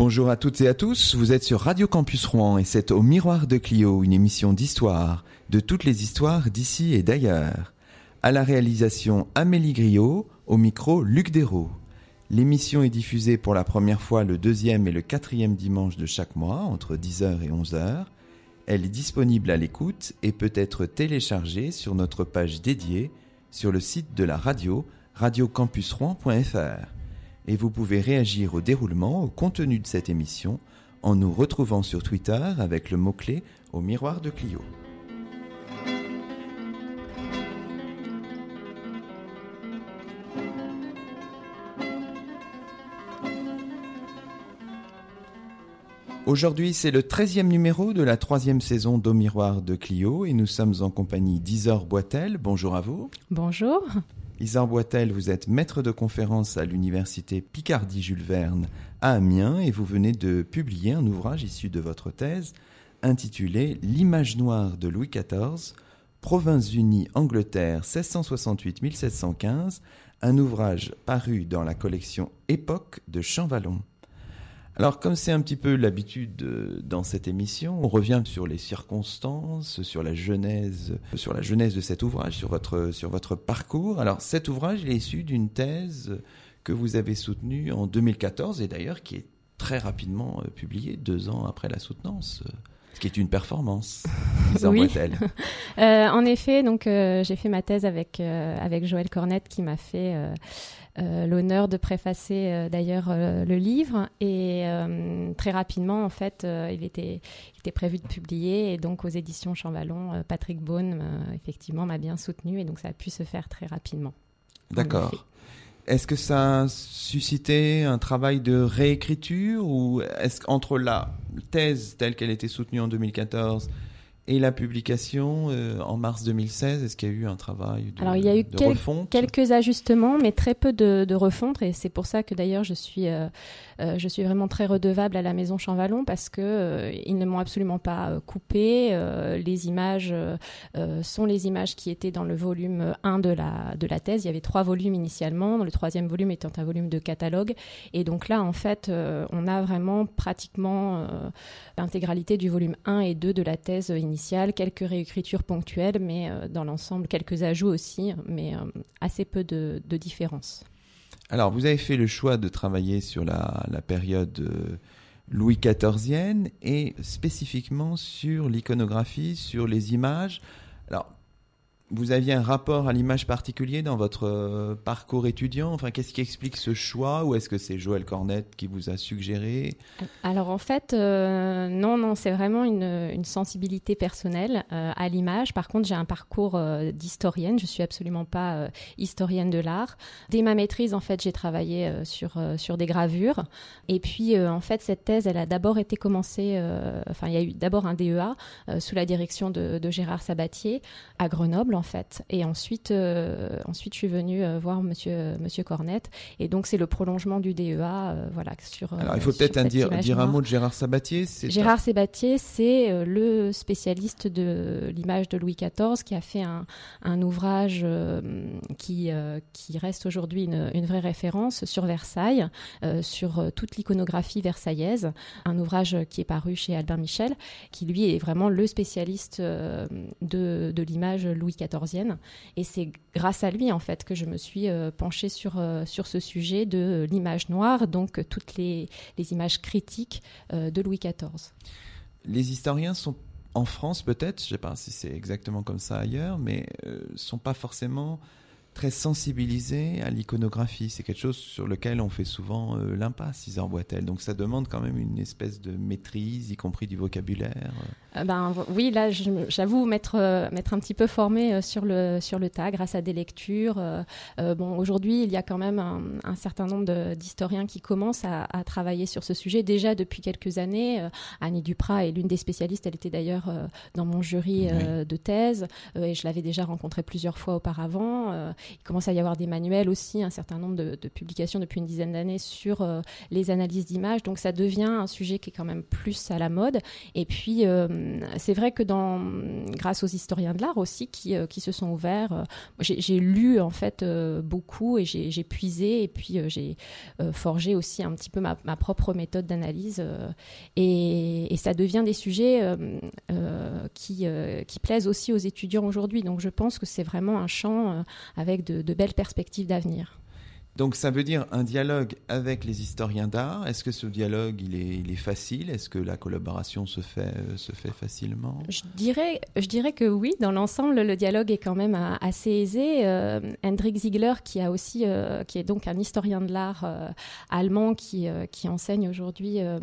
Bonjour à toutes et à tous, vous êtes sur Radio Campus Rouen et c'est au Miroir de Clio, une émission d'histoire, de toutes les histoires d'ici et d'ailleurs. À la réalisation Amélie Griot, au micro Luc Dérault. L'émission est diffusée pour la première fois le deuxième et le quatrième dimanche de chaque mois, entre 10h et 11h. Elle est disponible à l'écoute et peut être téléchargée sur notre page dédiée sur le site de la radio radiocampusrouen.fr. Et vous pouvez réagir au déroulement, au contenu de cette émission, en nous retrouvant sur Twitter avec le mot-clé au miroir de Clio. Aujourd'hui, c'est le 13e numéro de la troisième saison d'Au Miroir de Clio et nous sommes en compagnie d'Isor Boitel. Bonjour à vous. Bonjour. Isor Boitel, vous êtes maître de conférence à l'université Picardie-Jules Verne à Amiens et vous venez de publier un ouvrage issu de votre thèse intitulé L'image noire de Louis XIV, Provinces-Unies, Angleterre 1668-1715, un ouvrage paru dans la collection Époque de Champvallon. Alors, comme c'est un petit peu l'habitude euh, dans cette émission, on revient sur les circonstances, sur la genèse, sur la genèse de cet ouvrage, sur votre, parcours. Alors, cet ouvrage, est issu d'une thèse que vous avez soutenue en 2014 et d'ailleurs qui est très rapidement euh, publiée, deux ans après la soutenance. Euh, qui est une performance. oui. euh, en effet, donc j'ai fait ma thèse avec avec Joël Cornette qui m'a fait euh, l'honneur de préfacer euh, d'ailleurs euh, le livre. Et très rapidement, en fait, il, était, était prévu de publier. Et donc, aux éditions Champvallon, Patrick Beaune, effectivement, m'a bien soutenu. Et donc, ça a pu se faire très rapidement. D'accord. Est-ce que ça a suscité un travail de réécriture ou est-ce qu'entre la thèse telle qu'elle était soutenue en 2014 et la publication euh, en mars 2016, est-ce qu'il y a eu un travail de Alors il y a eu quelques ajustements, mais très peu de, de refonte, et c'est pour ça que d'ailleurs je suis euh, euh, je suis vraiment très redevable à la Maison Champvallon parce que ils ne m'ont absolument pas coupé. les images sont les images qui étaient dans le volume 1 de la de la thèse. Il y avait trois volumes initialement, le troisième volume étant un volume de catalogue, et donc là en fait on a vraiment pratiquement l'intégralité du volume 1 et 2 de la thèse initiale quelques réécritures ponctuelles, mais euh, dans l'ensemble, quelques ajouts aussi, mais euh, assez peu de, différences. Alors, vous avez fait le choix de travailler sur la, période euh, Louis XIVienne et spécifiquement sur l'iconographie, sur les images. Alors, vous aviez un rapport à l'image particulier dans votre euh, parcours étudiant? Enfin, qu'est-ce qui explique ce choix? Ou est-ce que c'est Joël Cornette qui vous a suggéré? Alors en fait, euh, non, non, c'est vraiment une, sensibilité personnelle euh, à l'image. Par contre, j'ai un parcours d'historienne. Je suis absolument pas historienne de l'art. Dès ma maîtrise, en fait, j'ai travaillé sur sur des gravures. Et puis, en fait, cette thèse, elle a d'abord été commencée. Enfin, il y a eu d'abord un DEA sous la direction de Gérard Sabatier à Grenoble en fait. Et ensuite, euh, ensuite je suis venue euh, voir Monsieur Monsieur Cornette. Et donc c'est le prolongement du DEA, euh, voilà. Sur. Alors il faut peut-être dire, dire un mot de Gérard Sabatier. Gérard Sabatier, c'est le spécialiste de l'image de Louis XIV qui a fait un, un ouvrage qui qui reste aujourd'hui une, une, vraie référence sur Versailles, sur toute l'iconographie versaillaise. Un ouvrage qui est paru chez Albin Michel, qui lui est vraiment le spécialiste de, de l'image Louis XIV et c'est grâce à lui, en fait, que je me suis euh, penchée sur, euh, sur ce sujet de l'image noire, donc toutes les, les images critiques euh, de Louis XIV. Les historiens sont en France peut-être, je ne sais pas si c'est exactement comme ça ailleurs, mais ne sont pas forcément très sensibilisés à l'iconographie. C'est quelque chose sur lequel on fait souvent euh, l'impasse, Isor Boitel. Donc ça demande quand même une espèce de maîtrise, y compris du vocabulaire. Euh, ben, oui, là, j'avoue m'être euh, mettre un petit peu formé sur le, sur le tas grâce à des lectures. bon, aujourd'hui, il y a quand même un, certain nombre d'historiens qui commencent à, travailler sur ce sujet. Déjà depuis quelques années, Annie Duprat est l'une des spécialistes. Elle était d'ailleurs dans mon jury de thèse et je l'avais déjà rencontrée plusieurs fois auparavant. Il commence à y avoir des manuels aussi, un certain nombre de, publications depuis une dizaine d'années sur les analyses d'images. Donc ça devient un sujet qui est quand même plus à la mode. Et puis c'est vrai que dans, grâce aux historiens de l'art aussi qui, qui se sont ouverts, j'ai lu en fait beaucoup et j'ai puisé et puis j'ai forgé aussi un petit peu ma, propre méthode d'analyse et, et, ça devient des sujets qui, qui plaisent aussi aux étudiants aujourd'hui. Donc je pense que c'est vraiment un champ euh, de belles perspectives d'avenir. Donc ça veut dire un dialogue avec les historiens d'art. Est-ce que ce dialogue il est, il est facile? Est-ce que la collaboration se fait, euh, se fait facilement? Je dirais, je dirais que oui. Dans l'ensemble, le dialogue est quand même euh, assez aisé. Euh, Hendrik Ziegler, qui a aussi, qui est donc un historien de l'art allemand qui, qui enseigne aujourd'hui à,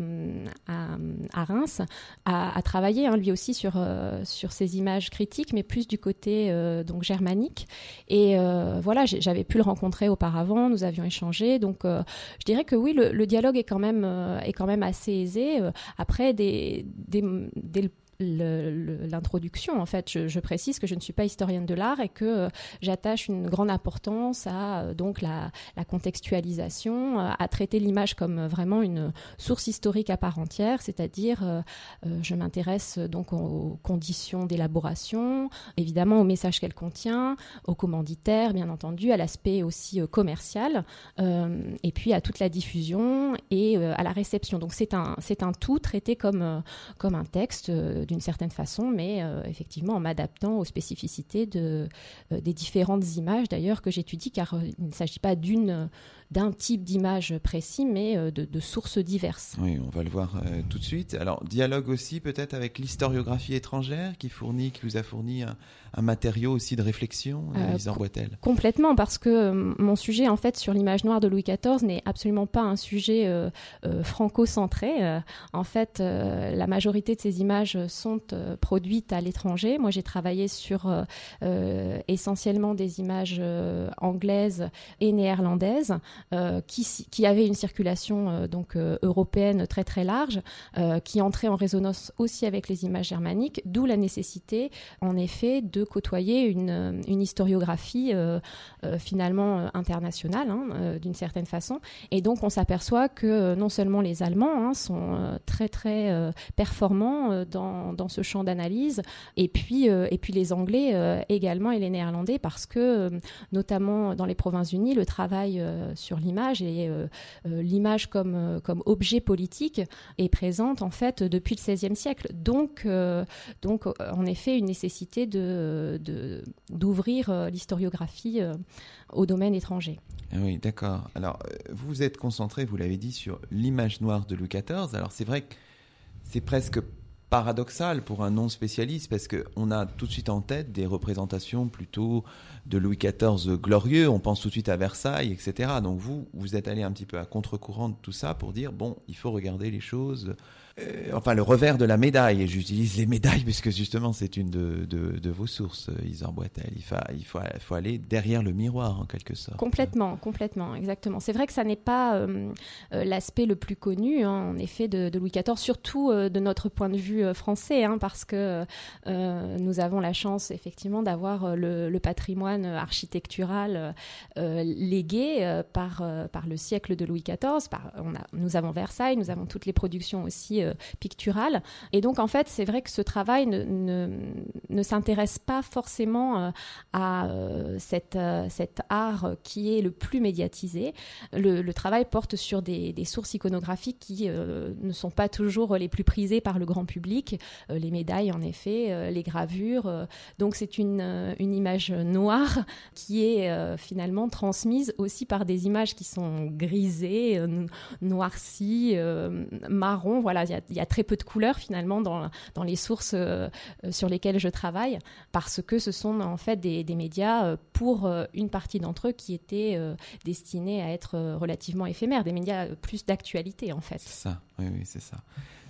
à, Reims, a, travaillé hein, lui aussi sur sur ces images critiques, mais plus du côté donc germanique. Et voilà, j'avais pu le rencontrer auparavant. Nous avions échangé. Donc, euh, je dirais que oui, le, dialogue est quand même, euh, est quand même assez aisé. Euh, après, des, l'introduction. En fait, je, précise que je ne suis pas historienne de l'art et que euh, j'attache une grande importance à euh, donc la, contextualisation, euh, à traiter l'image comme vraiment une source historique à part entière, c'est-à-dire je m'intéresse donc aux conditions d'élaboration, évidemment au message qu'elle contient, aux commanditaires, bien entendu, à l'aspect aussi commercial, et puis à toute la diffusion et à la réception. Donc c'est un c'est un tout traité comme comme un texte d'une certaine façon, mais euh, effectivement en m'adaptant aux spécificités euh, des différentes images d'ailleurs que j'étudie, car euh, il ne s'agit pas d'une d'un type d'image précis, mais de, sources diverses. Oui, on va le voir tout de suite. Alors, dialogue aussi peut-être avec l'historiographie étrangère qui fournit, qui vous a fourni un, un matériau aussi de réflexion, Lisa Boitel Complètement, parce que mon sujet en fait sur l'image noire de Louis XIV n'est absolument pas un sujet franco-centré. en fait, la majorité de ces images sont euh, produites à l'étranger. Moi, j'ai travaillé sur euh, euh, essentiellement des images anglaises et néerlandaises qui, qui avaient une circulation donc européenne très très large, qui entraient en résonance aussi avec les images germaniques, d'où la nécessité, en effet, de côtoyer une, historiographie finalement internationale, hein, d'une certaine façon. Et donc, on s'aperçoit que non seulement les Allemands hein, sont très très performants dans, ce champ d'analyse, et puis, euh, et puis les Anglais euh, également et les Néerlandais, parce que euh, notamment dans les Provinces-Unies, le travail sur l'image et l'image comme, comme objet politique est présente en fait depuis le XVIe siècle. Donc, donc en effet, une nécessité de, d'ouvrir l'historiographie au domaine étranger. Ah oui, d'accord. Alors, vous vous êtes concentré, vous l'avez dit, sur l'image noire de Louis XIV. Alors, c'est vrai que c'est presque paradoxal pour un non spécialiste parce qu'on a tout de suite en tête des représentations plutôt de Louis XIV glorieux, on pense tout de suite à Versailles, etc. Donc vous, vous êtes allé un petit peu à contre-courant de tout ça pour dire, bon, il faut regarder les choses euh, enfin le revers de la médaille, et j'utilise les médailles puisque justement c'est une de, vos sources, Isor Boitel. Il, il faut, aller derrière le miroir en quelque sorte. Complètement, complètement, exactement. C'est vrai que ça n'est pas euh, euh, l'aspect le plus connu, hein, en effet, de, Louis XIV, surtout de notre point de vue français, hein, parce que nous avons la chance effectivement d'avoir le, patrimoine architectural légué par, le siècle de Louis XIV. Nous avons Versailles, nous avons toutes les productions aussi euh, picturale. Et donc, en fait, c'est vrai que ce travail ne, ne, s'intéresse pas forcément euh, à euh, cette, cet art qui est le plus médiatisé. Le, travail porte sur des, sources iconographiques qui ne sont pas toujours les plus prisées par le grand public. les médailles, en effet, les gravures. donc, c'est une, une image noire qui est finalement transmise aussi par des images qui sont grisées, noircies, marron. Voilà, il y il y a très peu de couleurs finalement dans, dans les sources euh, euh, sur lesquelles je travaille, parce que ce sont en fait des, des médias euh, pour une partie d'entre eux qui étaient destinés à être relativement éphémères, des médias plus d'actualité en fait. C'est ça, oui, oui c'est ça.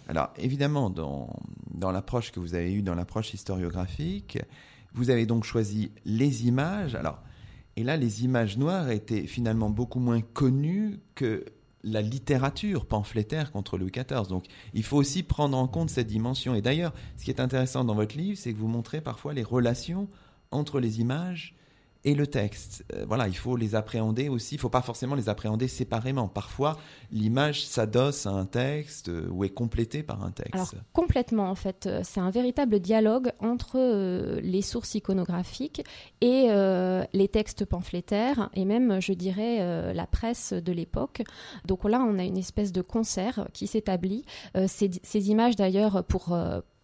Alors évidemment, dans, dans l'approche que vous avez eue, dans l'approche historiographique, vous avez donc choisi les images. Alors, et là, les images noires étaient finalement beaucoup moins connues que la littérature pamphlétaire contre Louis XIV. Donc il faut aussi prendre en compte cette dimension. Et d'ailleurs, ce qui est intéressant dans votre livre, c'est que vous montrez parfois les relations entre les images et le texte. Euh, voilà, il faut les appréhender aussi. Il ne faut pas forcément les appréhender séparément. Parfois, l'image s'adosse à un texte euh, ou est complétée par un texte. Alors, complètement, en fait. Euh, c'est un véritable dialogue entre les sources iconographiques et les textes pamphlétaires et même, je dirais, la presse de l'époque. Donc là, on a une espèce de concert qui s'établit. ces, ces, images, d'ailleurs, pour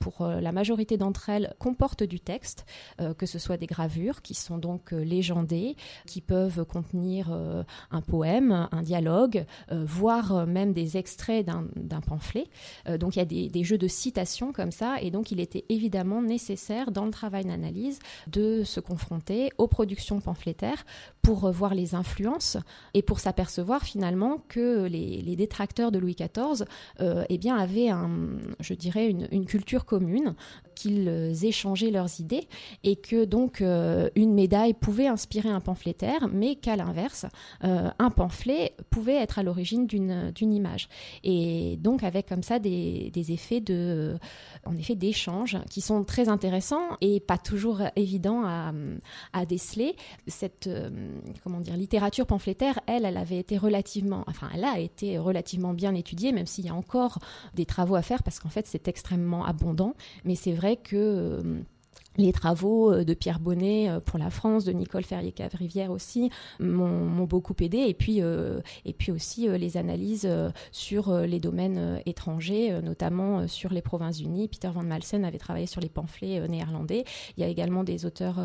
pour euh, la majorité d'entre elles, comportent du texte, euh, que ce soit des gravures qui sont donc euh, légendées, qui peuvent contenir un poème, un dialogue, voire même des extraits d'un pamphlet. donc il y a des, jeux de citation comme ça, et donc il était évidemment nécessaire dans le travail d'analyse de se confronter aux productions pamphlétaires pour voir les influences et pour s'apercevoir finalement que les, les, détracteurs de Louis XIV eh bien, avaient, un, je dirais, une, une culture commune qu'ils échangeaient leurs idées et que donc euh, une médaille pouvait inspirer un pamphlétaire, mais qu'à l'inverse, euh, un pamphlet pouvait être à l'origine d'une image. Et donc avec comme ça des, effets de, en effet, d'échange qui sont très intéressants et pas toujours évidents à, déceler. Cette euh, comment dire littérature pamphlétaire, elle, elle avait été relativement, enfin, elle a été relativement bien étudiée, même s'il y a encore des travaux à faire parce qu'en fait c'est extrêmement abondant. Mais c'est que euh, les travaux euh, de Pierre Bonnet euh, pour la France, de Nicole Ferrier-Cavrivière aussi m'ont beaucoup aidé. Et puis, euh, et puis aussi les analyses sur les domaines étrangers, notamment sur les Provinces-Unies. Peter Van Malsen avait travaillé sur les pamphlets néerlandais. Il y a également des auteurs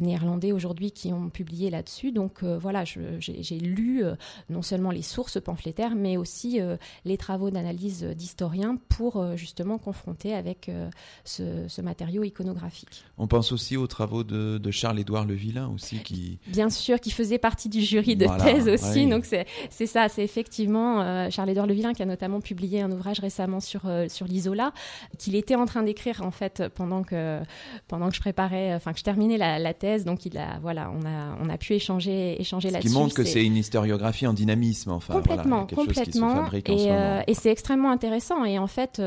néerlandais aujourd'hui qui ont publié là-dessus. Donc voilà, j'ai lu non seulement les sources pamphlétaires, mais aussi les travaux d'analyse d'historiens pour justement confronter avec ce matériau iconographique. On pense aussi aux travaux de, Charles-Édouard Levillain aussi qui... Bien sûr, qui faisait partie du jury de thèse aussi. Donc c'est ça, c'est effectivement euh, Charles-Édouard Levillain qui a notamment publié un ouvrage récemment sur, euh, sur l'Isola, qu'il était en train d'écrire en fait pendant que, pendant que je préparais, enfin que je terminais la, thèse. Donc il a, voilà, on a, on a pu échanger, échanger là-dessus. Ce qui montre que c'est une historiographie en dynamisme, enfin. Complètement, complètement. et, euh, et c'est extrêmement intéressant. Et en fait,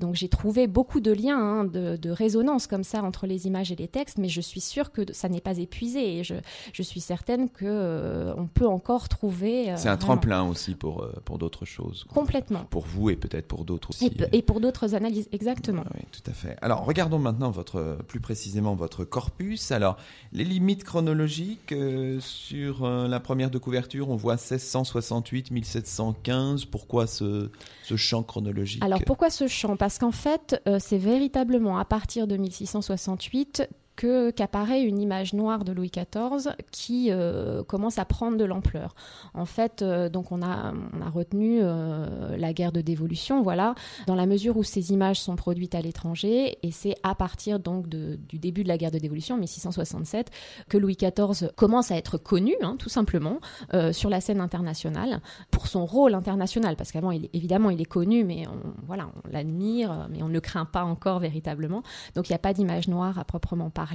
donc j'ai trouvé beaucoup de liens, hein, de, de résonance comme ça entre les images et les textes, mais je suis sûre que ça n'est pas épuisé et je, je suis certaine que euh, on peut encore trouver. Euh, c'est un tremplin aussi pour, euh, pour d'autres choses. Complètement. Pour vous et peut-être pour d'autres aussi. Et, pour d'autres analyses, exactement. oui, tout à fait. Alors regardons maintenant votre, plus précisément votre corpus. Alors les limites chronologiques sur la première de couverture, on voit 1668-1715. Pourquoi ce, ce champ chronologique? Alors pourquoi ce champ? Parce qu'en fait, c'est véritablement à partir de 1668 1968 68 qu'apparaît une image noire de Louis XIV qui euh, commence à prendre de l'ampleur. En fait, euh, donc on a, retenu euh, la guerre de dévolution, voilà, dans la mesure où ces images sont produites à l'étranger, et c'est à partir donc du début de la guerre de dévolution, 1667, que Louis XIV commence à être connu, hein, tout simplement, sur la scène internationale pour son rôle international, parce qu'avant, évidemment, il est connu, mais on, voilà, on l'admire, mais on ne craint pas encore véritablement. Donc il n'y a pas d'image noire à proprement parler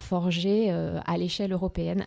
forgé euh, à l'échelle européenne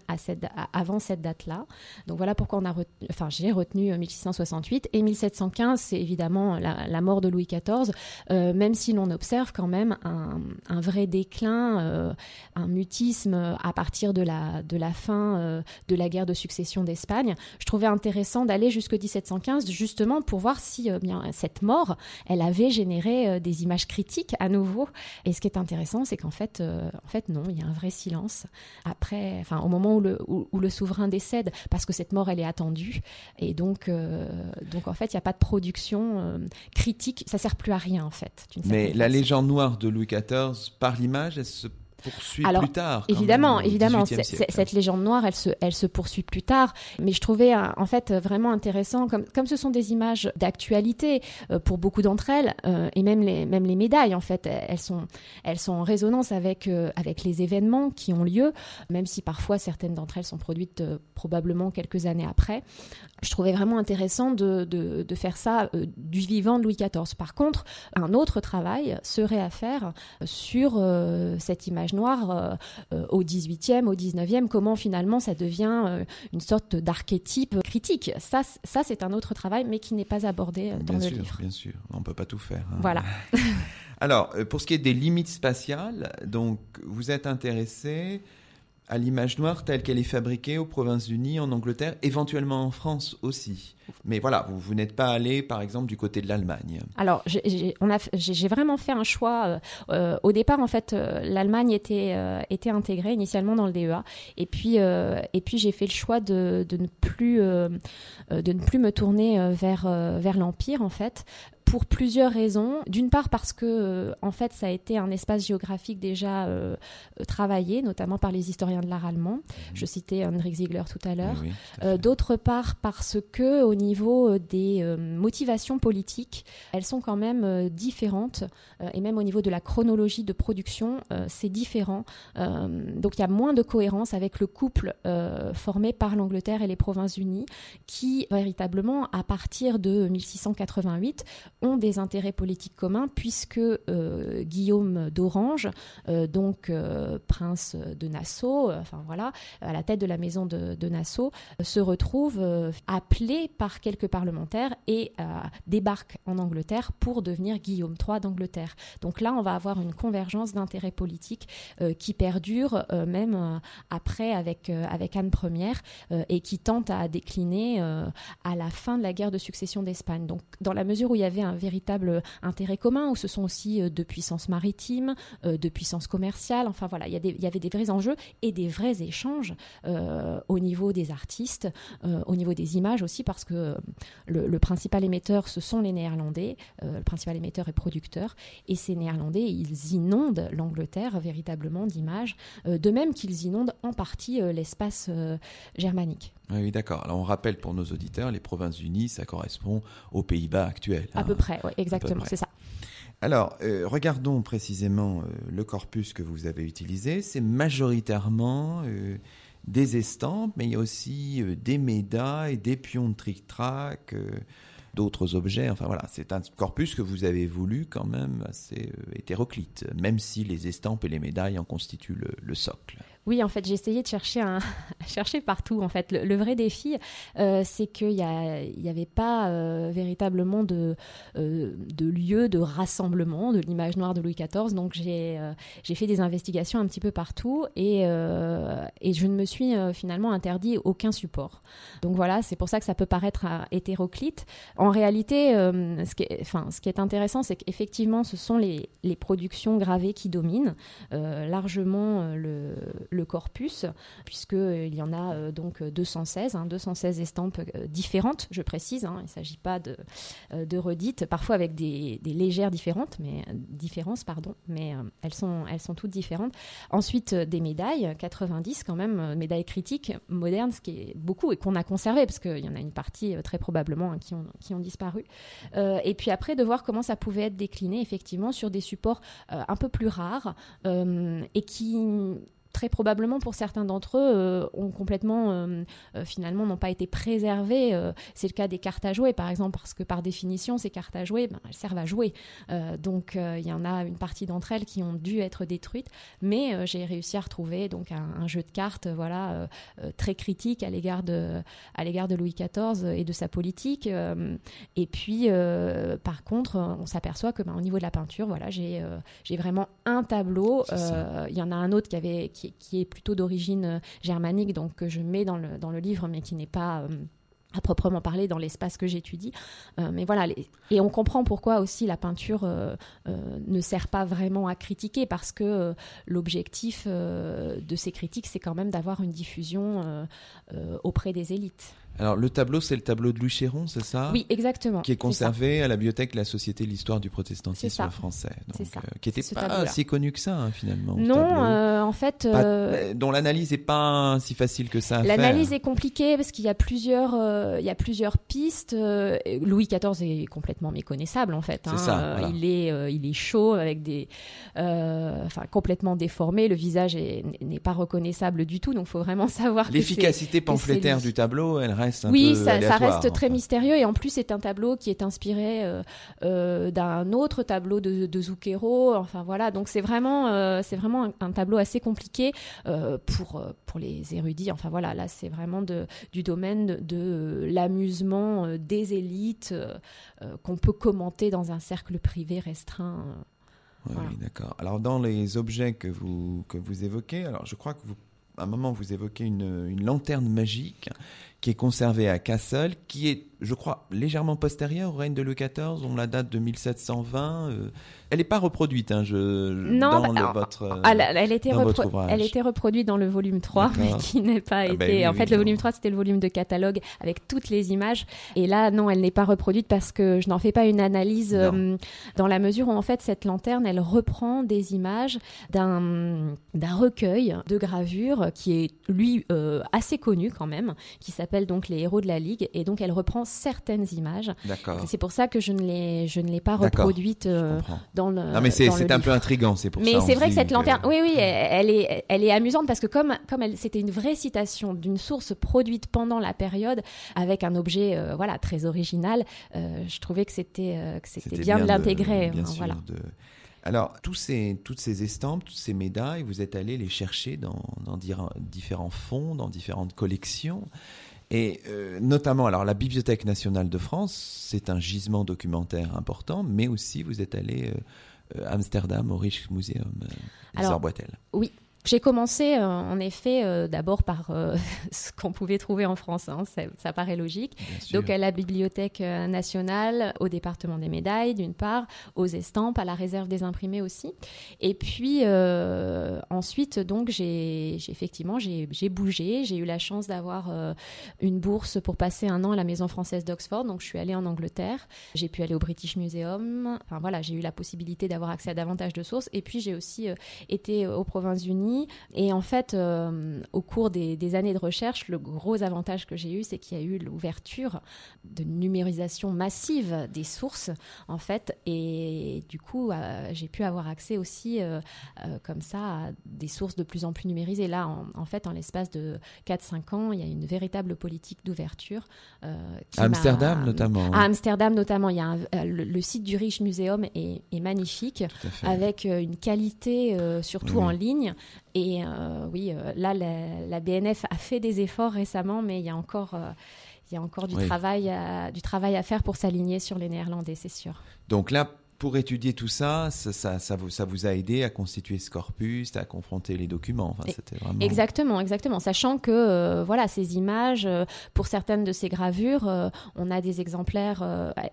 avant cette date-là. Donc voilà pourquoi on a enfin, j'ai retenu 1668 euh, et 1715, c'est évidemment la, mort de Louis XIV, euh, même si l'on observe quand même un, vrai déclin, un mutisme à partir de la, fin de la guerre de succession d'Espagne. Je trouvais intéressant d'aller jusqu'au 1715 justement pour voir si bien cette mort, elle avait généré des images critiques à nouveau. Et ce qui est intéressant, c'est qu'en fait, en fait non, il y a un vrai silence. Après, enfin, au moment où le, où, le souverain décède, parce que cette mort, elle est attendue. Et donc, euh, donc en fait, il n'y a pas de production euh, critique. Ça sert plus à rien, en fait. Mais la légende noire de Louis XIV, par l'image, elle se poursuit Alors, plus tard. Évidemment, évidemment, cette légende noire, elle se, elle se poursuit plus tard. Mais je trouvais euh, en fait vraiment intéressant, comme, comme ce sont des images d'actualité euh, pour beaucoup d'entre elles, euh, et même les, même les médailles, en fait, elles sont, elles sont en résonance avec, avec les événements qui ont lieu, même si parfois certaines d'entre elles sont produites probablement quelques années après. Je trouvais vraiment intéressant de, de, de faire ça du vivant de Louis XIV. Par contre, un autre travail serait à faire sur cette image noire euh, euh, au 18e, au 19e, comment finalement ça devient euh, une sorte d'archétype critique. Ça, ça c'est un autre travail, mais qui n'est pas abordé dans le livre. Bien sûr, on ne peut pas tout faire. Hein. Voilà. Alors, pour ce qui est des limites spatiales, donc vous êtes intéressé à l'image noire telle qu'elle est fabriquée aux Provinces-Unies, en Angleterre, éventuellement en France aussi. Mais voilà, vous, n'êtes pas allé, par exemple, du côté de l'Allemagne. Alors, j'ai vraiment fait un choix. Euh, euh, au départ, en fait, euh, l'Allemagne était, était intégrée initialement dans le DEA. Et puis, puis j'ai fait le choix de, de ne, plus, de ne plus me tourner vers, vers l'Empire, en fait, pour plusieurs raisons. D'une part parce que euh, en fait ça a été un espace géographique déjà euh, travaillé, notamment par les historiens de l'art allemand. Mhm. Je citais Hendrik Ziegler tout à l'heure. Euh, d'autre part parce que au niveau des motivations politiques, elles sont quand même différentes et même au niveau de la chronologie de production, c'est différent. donc il y a moins de cohérence avec le couple formé par l'Angleterre et les Provinces-Unies qui véritablement à partir de 1688 ont des intérêts politiques communs puisque euh, Guillaume d'Orange, euh, donc euh, prince de Nassau, enfin voilà, à la tête de la maison de, Nassau, se retrouve appelé par quelques parlementaires et débarque en Angleterre pour devenir Guillaume III d'Angleterre. Donc là, on va avoir une convergence d'intérêts politiques qui perdure même après avec, avec Anne Ier et qui tente à décliner à la fin de la guerre de succession d'Espagne. Donc dans la mesure où il y avait véritable intérêt commun, où ce sont aussi euh, de puissances maritimes, euh, de puissances commerciales. Enfin voilà, il y, avait des vrais enjeux et des vrais échanges euh, au niveau des artistes, au niveau des images aussi, parce que le, principal émetteur, ce sont les Néerlandais. le principal émetteur et producteur. Et ces Néerlandais, ils inondent l'Angleterre véritablement d'images, de même qu'ils inondent en partie l'espace germanique. Oui, d'accord. Alors on rappelle pour nos auditeurs, les Provinces-Unies, ça correspond aux Pays-Bas actuels. À peu hein. Près, exactement, c'est ça. Alors, euh, regardons précisément euh, le corpus que vous avez utilisé. C'est majoritairement euh, des estampes, mais il y a aussi des médailles, des pions de tric-trac, d'autres objets. Enfin voilà, c'est un corpus que vous avez voulu quand même assez hétéroclite, même si les estampes et les médailles en constituent le socle. Oui, en fait, j'ai essayé de chercher, chercher partout. En fait, le, vrai défi, euh, c'est qu'il n'y avait pas euh, véritablement de, euh, de lieu de rassemblement de l'image noire de Louis XIV. Donc, j'ai j'ai fait des investigations un petit peu partout et, je ne me suis finalement interdit aucun support. Donc voilà, c'est pour ça que ça peut paraître hétéroclite. En réalité, ce, qui est, intéressant, c'est qu'effectivement, ce sont les, productions gravées qui dominent largement le corpus, puisqu'il euh, y en a euh, donc 216, 216 hein, estampes euh, différentes, je précise, hein, il ne s'agit pas de, redites, parfois avec des, légères différentes, mais, différences, pardon, mais elles, sont, elles sont toutes différentes. Ensuite, des médailles, 90 quand même, médailles critiques modernes, ce qui est beaucoup et qu'on a conservé, parce qu'il y en a une partie très probablement hein, qui ont disparu. et puis après, de voir comment ça pouvait être décliné effectivement sur des supports un peu plus rares et qui très probablement pour certains d'entre eux euh, ont complètement euh, euh, finalement n'ont pas été préservés. c'est le cas des cartes à jouer par exemple parce que par définition ces cartes à jouer ben, elles servent à jouer. donc il y en a une partie d'entre elles qui ont dû être détruites, mais j'ai réussi à retrouver donc un, jeu de cartes voilà très critique à l'égard de à l'égard de Louis XIV et de sa politique. et puis par contre on s'aperçoit que ben, au niveau de la peinture voilà j'ai j'ai vraiment un tableau. Il y en a un autre qui avait qui qui, est plutôt d'origine euh, germanique, donc que je mets dans le, dans le livre, mais qui n'est pas euh, à proprement parler dans l'espace que j'étudie. Euh, mais voilà, et on comprend pourquoi aussi la peinture ne sert pas vraiment à critiquer, parce que l'objectif de ces critiques, c'est quand même d'avoir une diffusion auprès des élites. Alors le tableau, c'est le tableau de Louis Chéron, c'est ça Oui, exactement. Qui est conservé à la bibliothèque de la Société de l'histoire du protestantisme français. Donc, ça. Euh, qui n'était pas si connu que ça hein, finalement. Non, euh, en fait. Euh, dont l'analyse n'est pas si facile que ça. L'analyse est compliquée parce qu'il y a plusieurs, il y a plusieurs pistes. Louis XIV est complètement méconnaissable en fait. Hein. Ça, il est, il est chaud avec des, enfin complètement déformé. Le visage n'est pas reconnaissable du tout. Donc il faut vraiment savoir. L'efficacité pamphlétaire du tableau, elle reste oui, ça, reste très mystérieux et en plus c'est un tableau qui est inspiré euh, euh, d'un autre tableau de, de Zucchero. Enfin voilà, donc c'est vraiment, euh, c'est vraiment un, tableau assez compliqué pour pour les érudits. Enfin voilà, là c'est vraiment de, du domaine de, l'amusement des élites qu'on peut commenter dans un cercle privé restreint. Oui, d'accord. Alors dans les objets que vous que vous évoquez, alors je crois que vous à un moment, vous évoquez une, une lanterne magique qui est conservée à Kassel, qui est je crois, légèrement postérieure au règne de Louis XIV. On la date de 1720. Euh, elle n'est pas reproduite hein, je, non, dans bah, votre, euh, elle, elle, était elle était reproduite dans le volume 3, mais qui n'est pas ah, été... Ben en fait, le volume 3, c'était le volume de catalogue avec toutes les images. Et là, non, elle n'est pas reproduite parce que je n'en fais pas une analyse euh, dans la mesure où, en fait, cette lanterne, elle reprend des images d'un recueil de gravures qui est, lui, assez connu quand même, qui s'appelle donc Les Héros de la Ligue. Et donc, elle reprend certaines images. C'est pour ça que je ne l'ai, je ne l'ai pas reproduite euh, dans le. Non, mais c'est un peu intrigant, c'est pour mais ça. Mais c'est vrai que cette lanterne, oui, oui, elle, est, elle est amusante parce que comme, comme c'était une vraie citation d'une source produite pendant la période avec un objet, euh, voilà, très original, euh, je trouvais que c'était, que c'était bien, de l'intégrer. voilà. Alors, tous ces, toutes ces estampes, toutes ces médailles, vous êtes allé les chercher dans, dans différents fonds, dans différentes collections. Et euh, notamment, alors la Bibliothèque nationale de France, c'est un gisement documentaire important, mais aussi vous êtes allé à euh, Amsterdam au Rijksmuseum euh, alors, Oui, j'ai commencé euh, en effet euh, d'abord par euh, ce qu'on pouvait trouver en France, hein, ça, paraît logique. Donc à la Bibliothèque nationale, au département des médailles d'une part, aux estampes, à la réserve des imprimés aussi. Et puis ensuite, donc j'ai effectivement j'ai bougé, j'ai eu la chance d'avoir une bourse pour passer un an à la Maison française d'Oxford. Donc je suis allée en Angleterre, j'ai pu aller au British Museum. Enfin voilà, j'ai eu la possibilité d'avoir accès à davantage de sources. Et puis j'ai aussi été aux Et en fait, euh, au cours des, années de recherche, le gros avantage que j'ai eu, c'est qu'il y a eu l'ouverture de numérisation massive des sources, en fait. Et du coup, euh, j'ai pu avoir accès aussi, euh, comme ça, à des sources de plus en plus numérisées. Là, en, fait, en l'espace de 4-5 ans, il y a une véritable politique d'ouverture. à Amsterdam, notamment. À Amsterdam, notamment. Il y a le, site du Rich Museum est, magnifique, avec une qualité, surtout en ligne, et euh, oui, euh, là, la, BNF a fait des efforts récemment, mais il y a encore, euh, il y a encore du, travail à, du travail à faire pour s'aligner sur les néerlandais, c'est sûr. Donc là, pour étudier tout ça, ça, ça, vous, ça vous a aidé à constituer ce corpus, à confronter les documents. Enfin, vraiment... Exactement, exactement. Sachant que voilà, ces images, pour certaines de ces gravures, on a des exemplaires.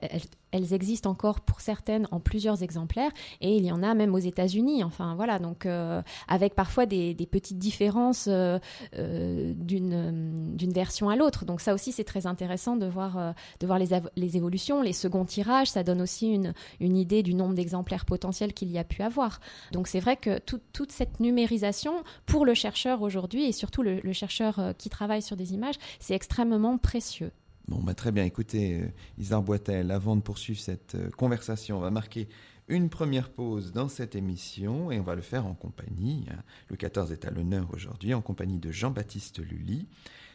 Elles, elles existent encore pour certaines en plusieurs exemplaires et il y en a même aux États-Unis. Enfin voilà, donc euh, avec parfois des, petites différences euh, euh, d'une version à l'autre. Donc ça aussi c'est très intéressant de voir de voir les, évolutions, les seconds tirages. Ça donne aussi une idée du nombre d'exemplaires potentiels qu'il y a pu avoir. Donc c'est vrai que toute cette numérisation pour le chercheur aujourd'hui et surtout le chercheur qui travaille sur des images, c'est extrêmement précieux. Bon, bah, très bien. Écoutez, euh, Isard Boitel, avant de poursuivre cette euh, conversation, on va marquer une première pause dans cette émission et on va le faire en compagnie. Hein. Le 14 est à l'honneur aujourd'hui, en compagnie de Jean-Baptiste Lully.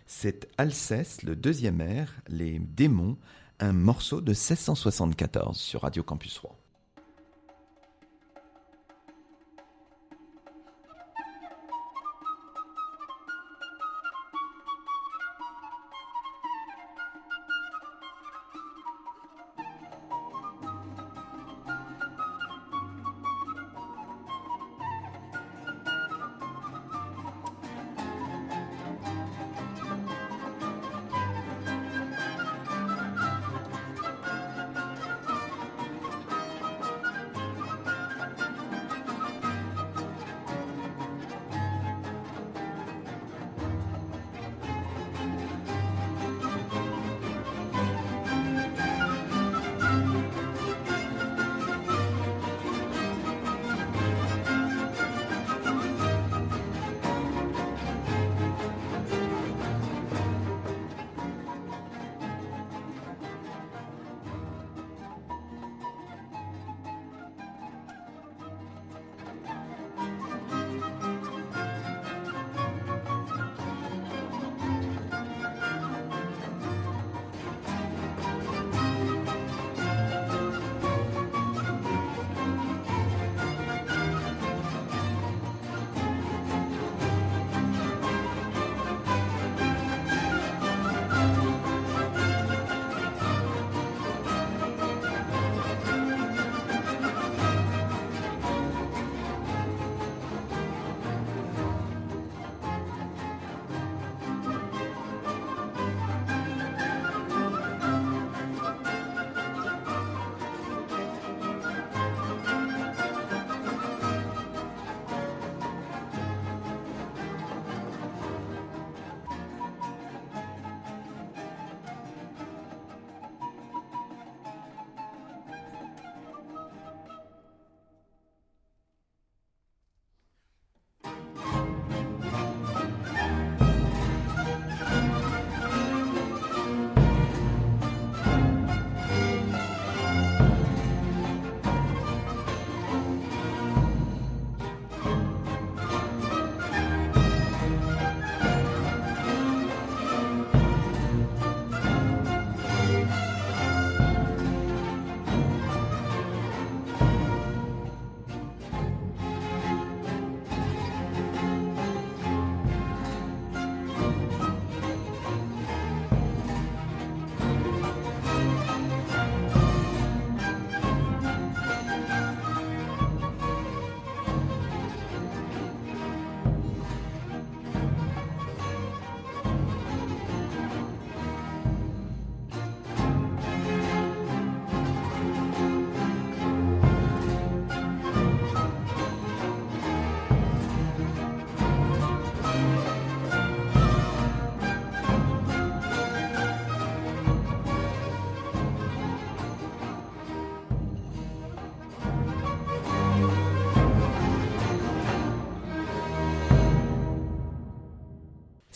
C'est Alceste, le deuxième air, Les démons, un morceau de 1674 sur Radio Campus 3.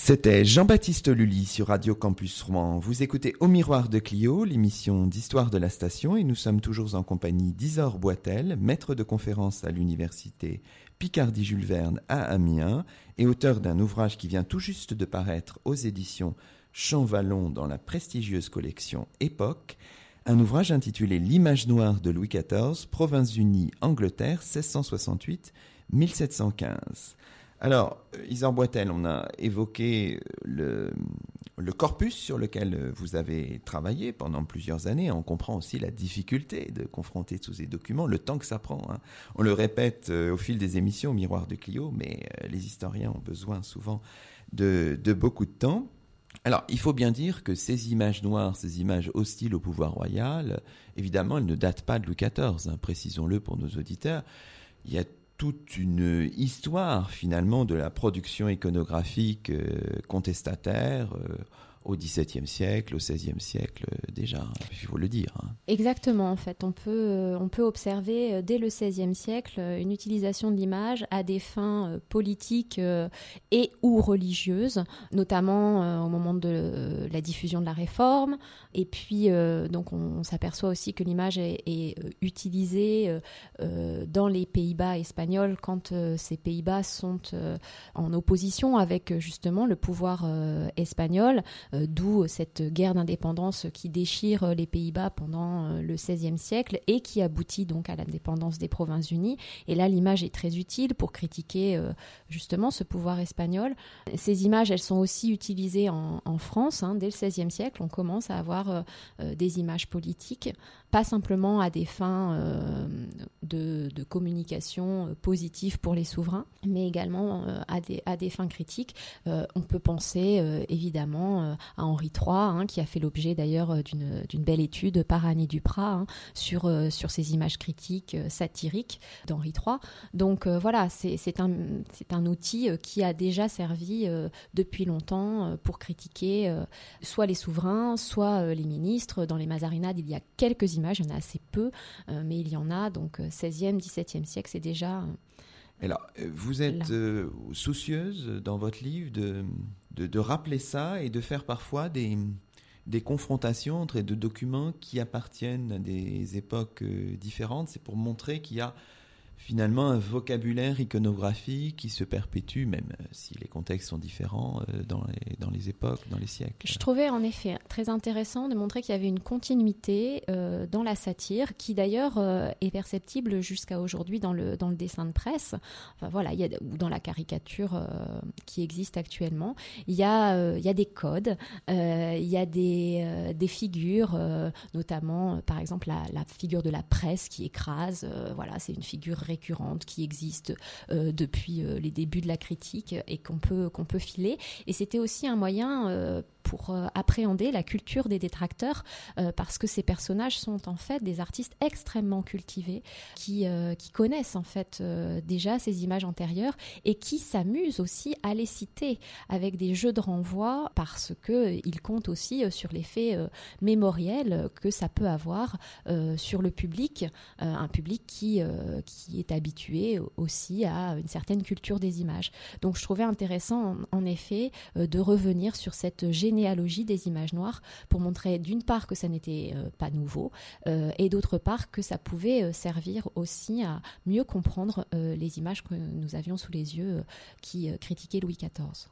C'était Jean-Baptiste Lully sur Radio Campus Rouen. Vous écoutez Au Miroir de Clio, l'émission d'histoire de la station, et nous sommes toujours en compagnie d'Isor Boitel, maître de conférence à l'université Picardie-Jules Verne à Amiens, et auteur d'un ouvrage qui vient tout juste de paraître aux éditions Champvallon dans la prestigieuse collection Époque, un ouvrage intitulé L'image noire de Louis XIV, Provinces-Unies, Angleterre, 1668-1715. Alors, Isor Boitel, on a évoqué le, corpus sur lequel vous avez travaillé pendant plusieurs années. On comprend aussi la difficulté de confronter tous ces documents, le temps que ça prend. Hein. On le répète euh, au fil des émissions au Miroir de Clio, mais euh, les historiens ont besoin souvent de, beaucoup de temps. Alors, il faut bien dire que ces images noires, ces images hostiles au pouvoir royal, évidemment, elles ne datent pas de Louis XIV, hein, précisons-le pour nos auditeurs. Il y a toute une histoire finalement de la production iconographique euh, contestataire euh, au XVIIe siècle, au XVIe siècle euh, déjà, il faut le dire. Hein. Exactement, en fait. On peut, euh, on peut observer euh, dès le XVIe siècle une utilisation de l'image à des fins politiques et ou religieuses, notamment au moment de la diffusion de la réforme. Et puis, donc, on, s'aperçoit aussi que l'image est, utilisée dans les Pays-Bas espagnols quand ces Pays-Bas sont en opposition avec justement le pouvoir espagnol d'où cette guerre d'indépendance qui déchire les Pays-Bas pendant euh, le XVIe siècle et qui aboutit donc à l'indépendance des Provinces-Unies. Et là, l'image est très utile pour critiquer euh, justement ce pouvoir espagnol. Ces images, elles sont aussi utilisées en, France. Hein. dès le XVIe siècle, on commence à avoir des images politiques pas simplement à des fins euh, de, communication euh, positive pour les souverains, mais également euh, à, des, à des fins critiques. on peut penser évidemment à Henri III, hein, qui a fait l'objet d'ailleurs d'une belle étude par Annie Duprat hein, sur, sur ces images critiques satiriques d'Henri III. Donc voilà, c'est un, un outil qui a déjà servi depuis longtemps pour critiquer soit les souverains, soit les ministres. Dans les Mazarinades, il y a quelques images il y en a assez peu, euh, mais il y en a. Donc 16e, euh, 17e siècle, c'est déjà... Euh, Alors, vous êtes soucieuse dans votre livre de, de, rappeler ça et de faire parfois des, des confrontations entre deux documents qui appartiennent à des époques différentes. C'est pour montrer qu'il y a finalement un vocabulaire iconographique qui se perpétue, même euh, si les contextes sont différents euh, dans les, dans les époques, dans les siècles. Je trouvais en effet très intéressant de montrer qu'il y avait une continuité euh, dans la satire, qui d'ailleurs est perceptible jusqu'à aujourd'hui dans le, dans le dessin de presse, enfin, voilà, il y a, ou dans la caricature qui existe actuellement. Il y a, il y a des codes, il y a des, des figures, notamment par exemple la, la, figure de la presse qui écrase, voilà, c'est une figure récurrente qui existe euh, depuis euh, les débuts de la critique et qu'on peut, qu'on peut filer. Et c'était aussi un moyen euh, pour euh, appréhender la culture des détracteurs, euh, parce que ces personnages sont en fait des artistes extrêmement cultivés, qui, euh, qui connaissent en fait déjà ces images antérieures et qui s'amusent aussi à les citer avec des jeux de renvoi, parce qu'ils comptent aussi sur l'effet mémoriel que ça peut avoir sur le public, un public qui, qui est habitué aussi à une certaine culture des images. Donc je trouvais intéressant en, effet de revenir sur cette génération des images noires pour montrer d'une part que ça n'était euh, pas nouveau euh, et d'autre part que ça pouvait euh, servir aussi à mieux comprendre les images que nous avions sous les yeux qui critiquaient Louis XIV.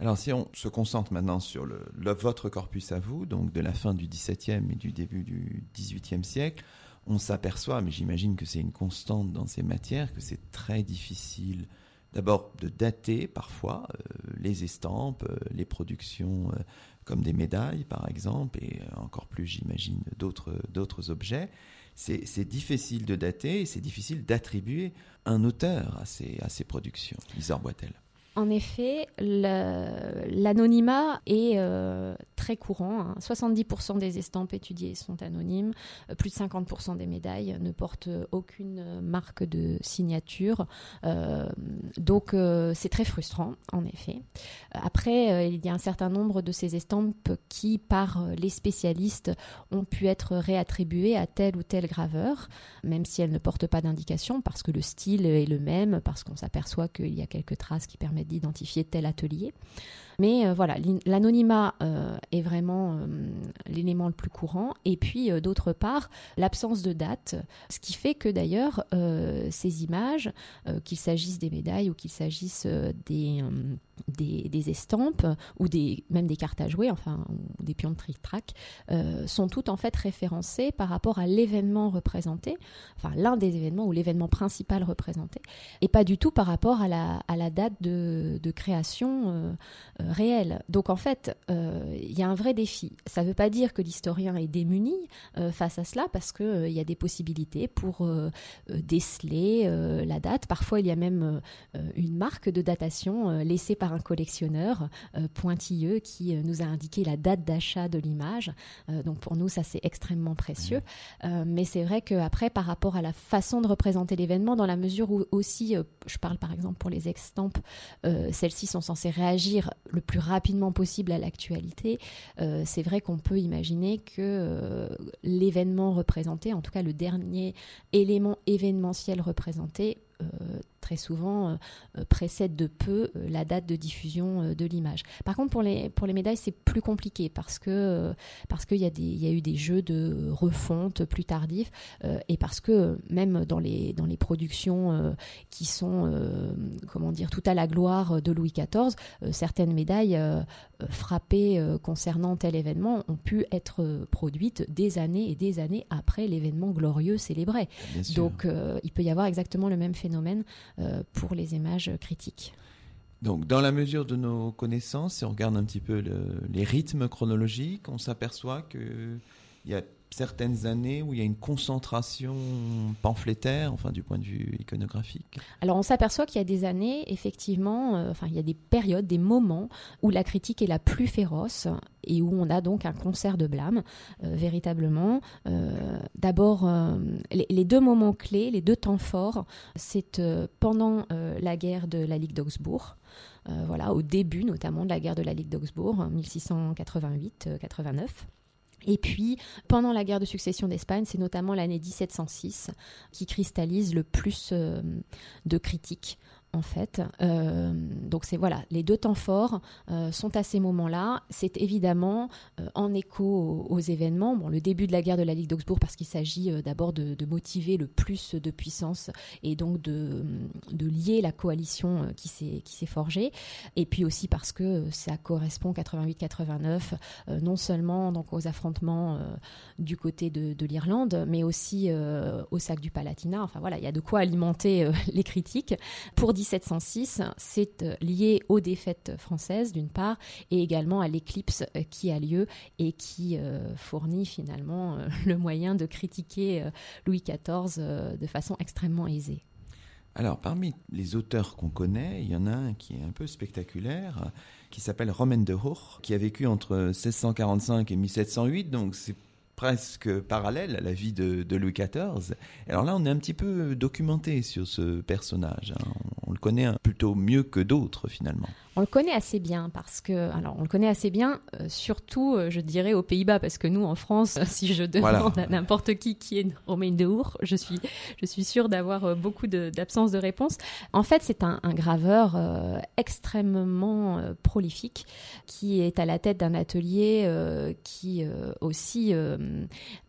Alors si on se concentre maintenant sur le, votre corpus à vous, donc de la fin du XVIIe et du début du XVIIIe siècle, on s'aperçoit, mais j'imagine que c'est une constante dans ces matières, que c'est très difficile d'abord de dater parfois euh, les estampes, euh, les productions euh, comme des médailles par exemple, et encore plus j'imagine d'autres, objets. C'est, difficile de dater et c'est difficile d'attribuer un auteur à ces, à ces productions. Isor Boitel. En effet, l'anonymat est euh, très courant. 70% hein. des estampes étudiées sont anonymes. Euh, plus de 50% des médailles ne portent aucune marque de signature. Euh, donc, c'est très frustrant, en effet. Après, il y a un certain nombre de ces estampes qui, par les spécialistes, ont pu être réattribuées à tel ou tel graveur, même si elles ne portent pas d'indication, parce que le style est le même, parce qu'on s'aperçoit qu'il y a quelques traces qui permettent d'identifier tel atelier. Mais voilà, l'anonymat est vraiment l'élément le plus courant. Et puis, d'autre part, l'absence de date, ce qui fait que d'ailleurs, ces images, qu'il s'agisse des médailles ou qu'il s'agisse des estampes ou même des cartes à jouer, enfin des pions de trick-track, euh, sont toutes en fait référencées par rapport à l'événement représenté, enfin l'un des événements ou l'événement principal représenté, et pas du tout par rapport à la, à la date de, création euh, euh, réelle. Donc en fait, il y a un vrai défi. Ça ne veut pas dire que l'historien est démuni face à cela, parce qu'il y a des possibilités pour déceler la date. Parfois, il y a même une marque de datation laissée par un collectionneur euh, pointilleux qui euh, nous a indiqué la date d'achat de l'image. Euh, donc pour nous, ça c'est extrêmement précieux. mais c'est vrai qu'après, par rapport à la façon de représenter l'événement, dans la mesure où aussi, je parle par exemple pour les extampes, celles-ci sont censées réagir le plus rapidement possible à l'actualité. c'est vrai qu'on peut imaginer que l'événement représenté, en tout cas le dernier élément événementiel représenté, très souvent euh, euh, précède de peu euh, la date de diffusion de l'image. Par contre, pour les, pour les médailles, c'est plus compliqué parce que parce qu'il y, a y a eu des jeux de refonte plus tardifs et parce que même dans les, dans les productions qui sont comment dire tout à la gloire de Louis XIV, certaines médailles frappées concernant tel événement ont pu être produites des années et des années après l'événement glorieux célébré. Donc il peut y avoir exactement le même phénomène euh, pour les images critiques. Donc, dans la mesure de nos connaissances, si on regarde un petit peu les rythmes chronologiques, on s'aperçoit qu'il y a certaines années où il y a une concentration pamphlétaire, enfin du point de vue iconographique Alors on s'aperçoit qu'il y a des années, effectivement, euh, enfin il y a des périodes, des moments où la critique est la plus féroce et où on a donc un concert de blâme, euh, véritablement. Euh, d'abord, les, deux moments clés, les deux temps forts, c'est pendant la guerre de la Ligue d'Augsbourg. voilà, au début notamment de la guerre de la Ligue d'Augsbourg, 1688-89. Et puis, pendant la guerre de succession d'Espagne, c'est notamment l'année 1706 qui cristallise le plus euh, de critiques en fait. Euh, donc c'est voilà, les deux temps forts euh, sont à ces moments-là. C'est évidemment euh, en écho aux, événements. Bon, le début de la guerre de la Ligue d'Augsbourg parce qu'il s'agit d'abord de, motiver le plus de puissance et donc de, de lier la coalition qui s'est qui s'est forgée. Et puis aussi parce que ça correspond 88-89 non seulement donc aux affrontements du côté de, de l'Irlande, mais aussi au sac du Palatinat. Enfin voilà, il y a de quoi alimenter les critiques pour 1706, c'est euh, lié aux défaites françaises d'une part et également à l'éclipse euh, qui a lieu et qui euh, fournit finalement le moyen de critiquer Louis XIV de façon extrêmement aisée. Alors, parmi les auteurs qu'on connaît, il y en a un qui est un peu spectaculaire, qui s'appelle Romain de Hoch, qui a vécu entre 1645 et 1708, donc c'est presque parallèle à la vie de, Louis XIV. Alors là, on est un petit peu documenté sur ce personnage. Hein. On, le connaît plutôt mieux que d'autres finalement. On le connaît assez bien parce que, alors on le connaît assez bien, euh, surtout, euh, je dirais, aux Pays-Bas, parce que nous, en France, si je demande à n'importe qui qui est Romain de Our, je suis, je suis sûre d'avoir euh, beaucoup d'absence de, réponse. En fait, c'est un, graveur extrêmement prolifique qui est à la tête d'un atelier qui aussi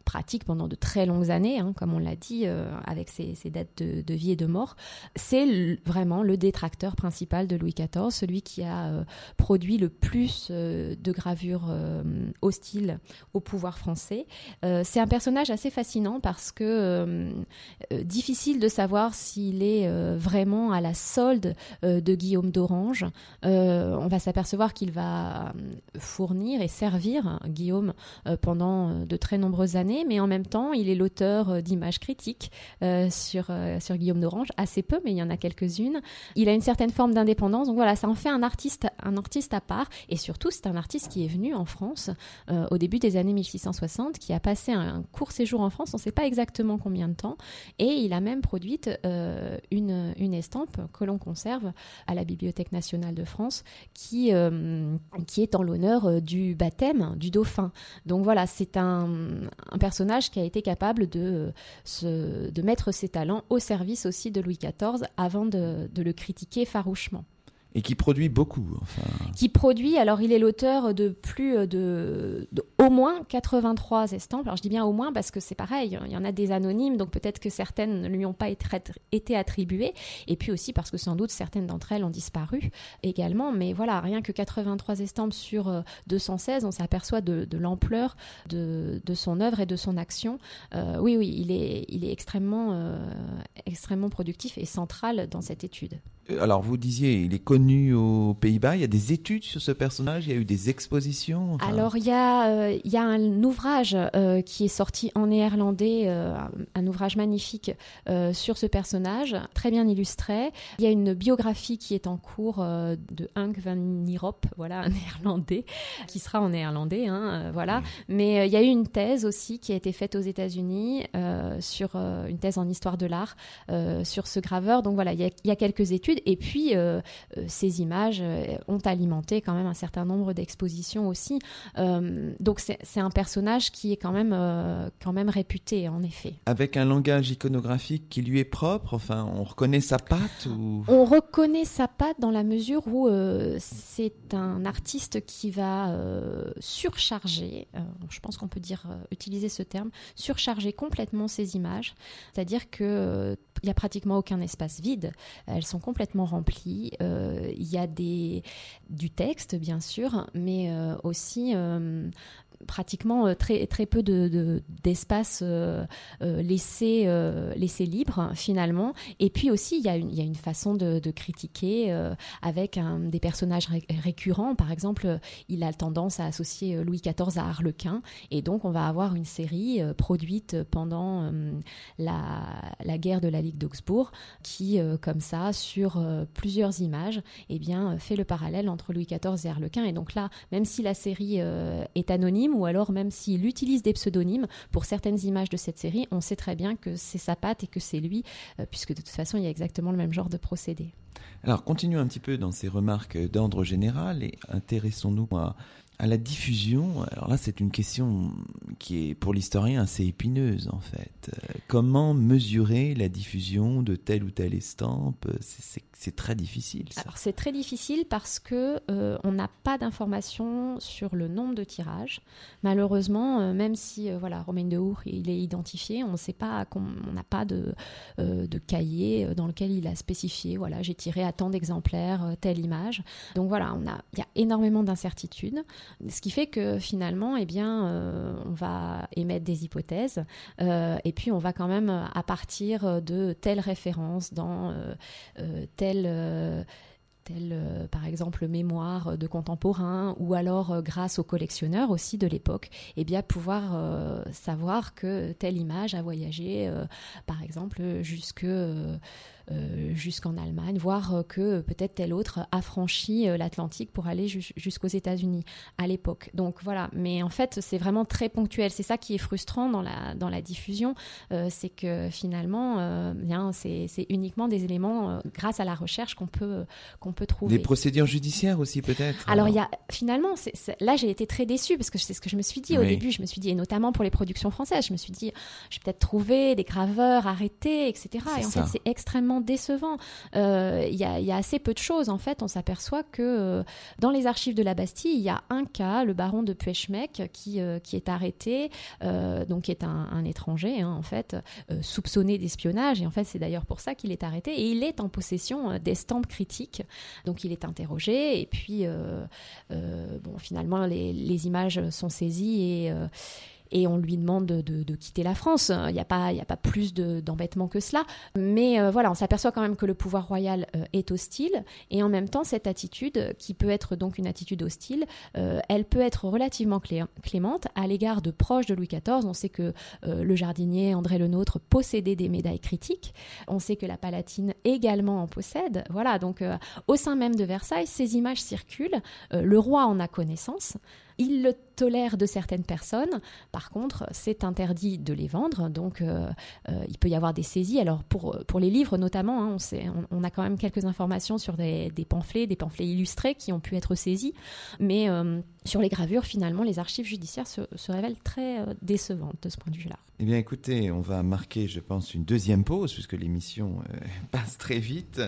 pratique pendant de très longues années, hein, comme on l'a dit, euh, avec ses, dates de, vie et de mort, c'est vraiment le détracteur principal de Louis XIV, celui qui a euh, produit le plus euh, de gravures hostiles au pouvoir français. c'est un personnage assez fascinant parce que difficile de savoir s'il est vraiment à la solde de Guillaume d'Orange. on va s'apercevoir qu'il va fournir et servir Guillaume pendant de très nombreuses années mais en même temps, il est l'auteur euh, d'images critiques euh, sur, euh, sur Guillaume d'Orange, assez peu, mais il y en a quelques-unes. Il a une certaine forme d'indépendance, donc voilà, ça en fait un artiste, un artiste à part, et surtout, c'est un artiste qui est venu en France au début des années 1660, qui a passé un, court séjour en France, on ne sait pas exactement combien de temps, et il a même produit une, une estampe que l'on conserve à la Bibliothèque nationale de France, qui, qui est en l'honneur du baptême du dauphin. Donc voilà, c'est un, un personnage qui a été capable de, se, de mettre ses talents au service aussi de Louis XIV avant de, le critiquer farouchement. Et qui produit beaucoup. Enfin... Qui produit, alors il est l'auteur de plus de, au moins 83 estampes. Alors je dis bien au moins parce que c'est pareil, il y en a des anonymes, donc peut-être que certaines ne lui ont pas été attribuées. Et puis aussi parce que sans doute certaines d'entre elles ont disparu également. Mais voilà, rien que 83 estampes sur 216, on s'aperçoit de, l'ampleur de, son œuvre et de son action. Euh, oui, oui, il est, extrêmement, euh, extrêmement productif et central dans cette étude. Euh, alors, vous disiez, il est connu aux Pays-Bas. Il y a des études sur ce personnage. Il y a eu des expositions. Alors, il y a, euh, il y a un ouvrage euh, qui est sorti en néerlandais, un ouvrage magnifique sur ce personnage, très bien illustré. Il y a une biographie qui est en cours de Hank van Nierop, voilà, un néerlandais, qui sera en néerlandais, hein, voilà. Mais il y a eu une thèse aussi qui a été faite aux États-Unis sur une thèse en histoire de l'art sur ce graveur. Donc voilà, il y a quelques études. Et puis, euh, euh, ces images euh, ont alimenté quand même un certain nombre d'expositions aussi. donc, c'est un personnage qui est quand même, quand même réputé, en effet. Avec un langage iconographique qui lui est propre, enfin, on reconnaît sa patte ou... On reconnaît sa patte dans la mesure où c'est un artiste qui va surcharger, je pense qu'on peut dire, utiliser ce terme, surcharger complètement ses images. C'est-à-dire qu'il n'y a pratiquement aucun espace vide. Elles sont complètement rempli. Euh, il y a des, du texte, bien sûr, mais euh, aussi euh, pratiquement euh, très, très peu d'espace de, euh, euh, laissé, laissé libre finalement. Et puis aussi, il y a une, y a une façon de, critiquer avec un, des personnages récurrents. Par exemple, il a tendance à associer Louis XIV à Harlequin. Et donc, on va avoir une série produite pendant la, la guerre de la Ligue d'Augsbourg qui, comme ça, sur plusieurs images, eh bien, fait le parallèle entre Louis XIV et Harlequin. Et donc là, même si la série est anonyme, ou alors même s'il utilise des pseudonymes pour certaines images de cette série, on sait très bien que c'est sa patte et que c'est lui, euh, puisque de toute façon, il y a exactement le même genre de procédé. Alors, continuons un petit peu dans ces remarques d'ordre général et intéressons-nous à à la diffusion, alors là c'est une question qui est pour l'historien assez épineuse en fait. Euh, comment mesurer la diffusion de telle ou telle estampe? C'est très difficile. Alors c'est très difficile parce que euh, on n'a pas d'informations sur le nombre de tirages. Malheureusement, euh, même si voilà Romain de Hour il est identifié, on sait pas, on n'a pas de, de cahier dans lequel il a spécifié. Voilà, j'ai tiré à tant d'exemplaires telle image. Donc voilà, il y a énormément d'incertitudes. Ce qui fait que finalement, eh bien, euh, on va émettre des hypothèses euh, et puis on va quand même, à partir de telle référence dans euh, telle par exemple mémoire de contemporains ou alors grâce aux collectionneurs aussi de l'époque, eh bien pouvoir savoir que telle image a voyagé par exemple jusque euh, jusqu'en Allemagne, voire euh, que peut-être tel autre a franchi euh, l'Atlantique pour aller jusqu'aux États-Unis à l'époque. Donc voilà, mais en fait c'est vraiment très ponctuel. C'est ça qui est frustrant dans la, dans la diffusion, c'est que finalement, bien c'est uniquement des éléments grâce à la recherche qu'on peut, qu'on peut trouver. Des procédures judiciaires aussi peut-être Alors il y a finalement, là j'ai été très déçue parce que c'est ce que je me suis dit au début, je me suis dit, et notamment pour les productions françaises, je me suis dit, je vais peut-être trouver des graveurs arrêtés, etc. Et en fait c'est extrêmement décevant. Euh, il y, a assez peu de choses. En fait, on s'aperçoit que euh, dans les archives de la Bastille, il y a un cas, le baron de Puechmec, qui, euh, qui est arrêté, donc qui est un, étranger, hein, en fait, soupçonné d'espionnage. Et en fait, c'est d'ailleurs pour ça qu'il est arrêté. Et il est en possession d'estampes critiques. Donc, il est interrogé. Et puis, bon, finalement, les, les, images sont saisies et et on lui demande de, quitter la France. Il n'y a, pas, a pas plus d'embêtement que cela. Mais euh, voilà, on s'aperçoit quand même que le pouvoir royal euh, est hostile et en même temps, cette attitude, qui peut être donc une attitude hostile, euh, elle peut être relativement clémente à l'égard de proches de Louis XIV. On sait que le jardinier André Le Nôtre possédait des médailles critiques. On sait que la Palatine également en possède. Voilà, donc au sein même de Versailles, ces images circulent. le roi en a connaissance. Il le tolère de certaines personnes. Par contre, c'est interdit de les vendre. Donc, euh, euh, il peut y avoir des saisies. Alors, pour, pour les livres notamment, hein, on, a quand même quelques informations sur des, pamphlets, des pamphlets illustrés qui ont pu être saisis. Mais euh, sur les gravures, finalement, les archives judiciaires se, se révèlent très décevantes de ce point de vue-là. Eh bien, écoutez, on va marquer, je pense, une deuxième pause, puisque l'émission passe très vite.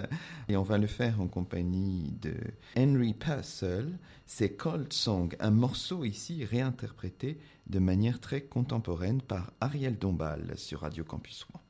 Et on va le faire en compagnie de Henry Purcell. C'est Cold Song, un morceau ici réinterprété de manière très contemporaine par Ariel Dombal sur Radio Campus Rouen.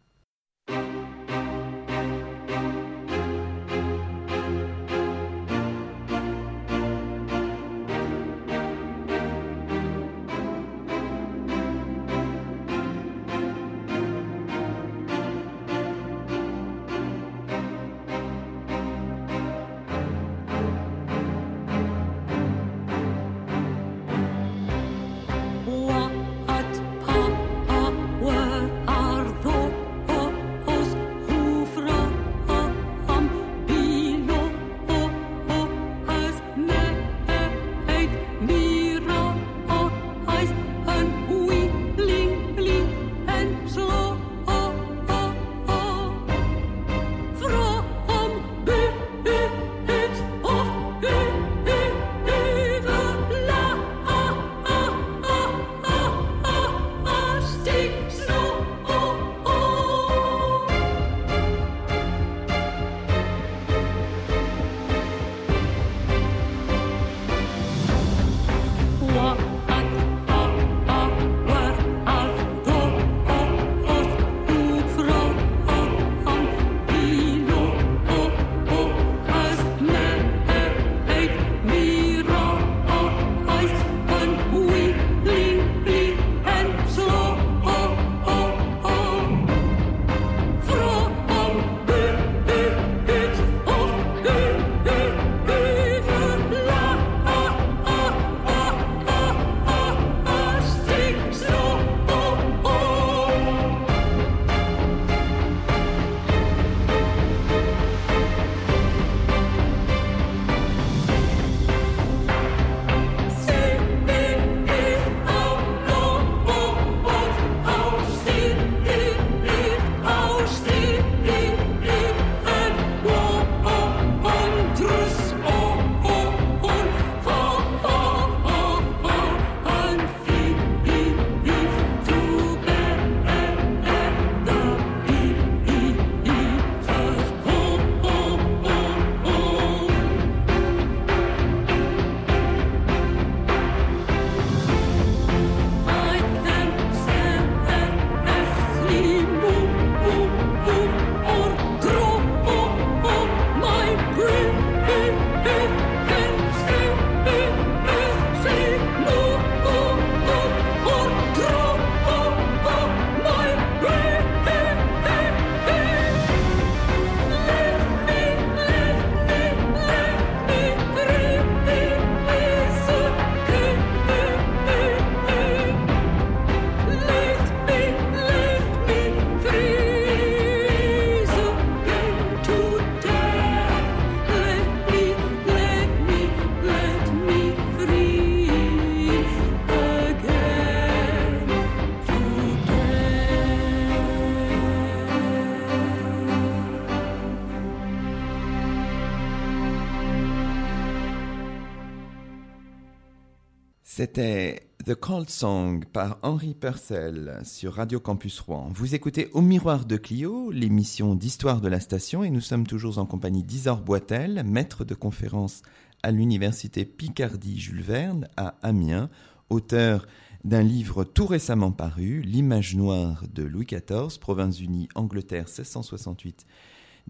C'était The Cold Song par Henri Purcell sur Radio Campus Rouen. Vous écoutez Au Miroir de Clio, l'émission d'histoire de la station, et nous sommes toujours en compagnie d'Isor Boitel, maître de conférence à l'université Picardie Jules Verne à Amiens, auteur d'un livre tout récemment paru, L'image noire de Louis XIV, Provinces-Unies, Angleterre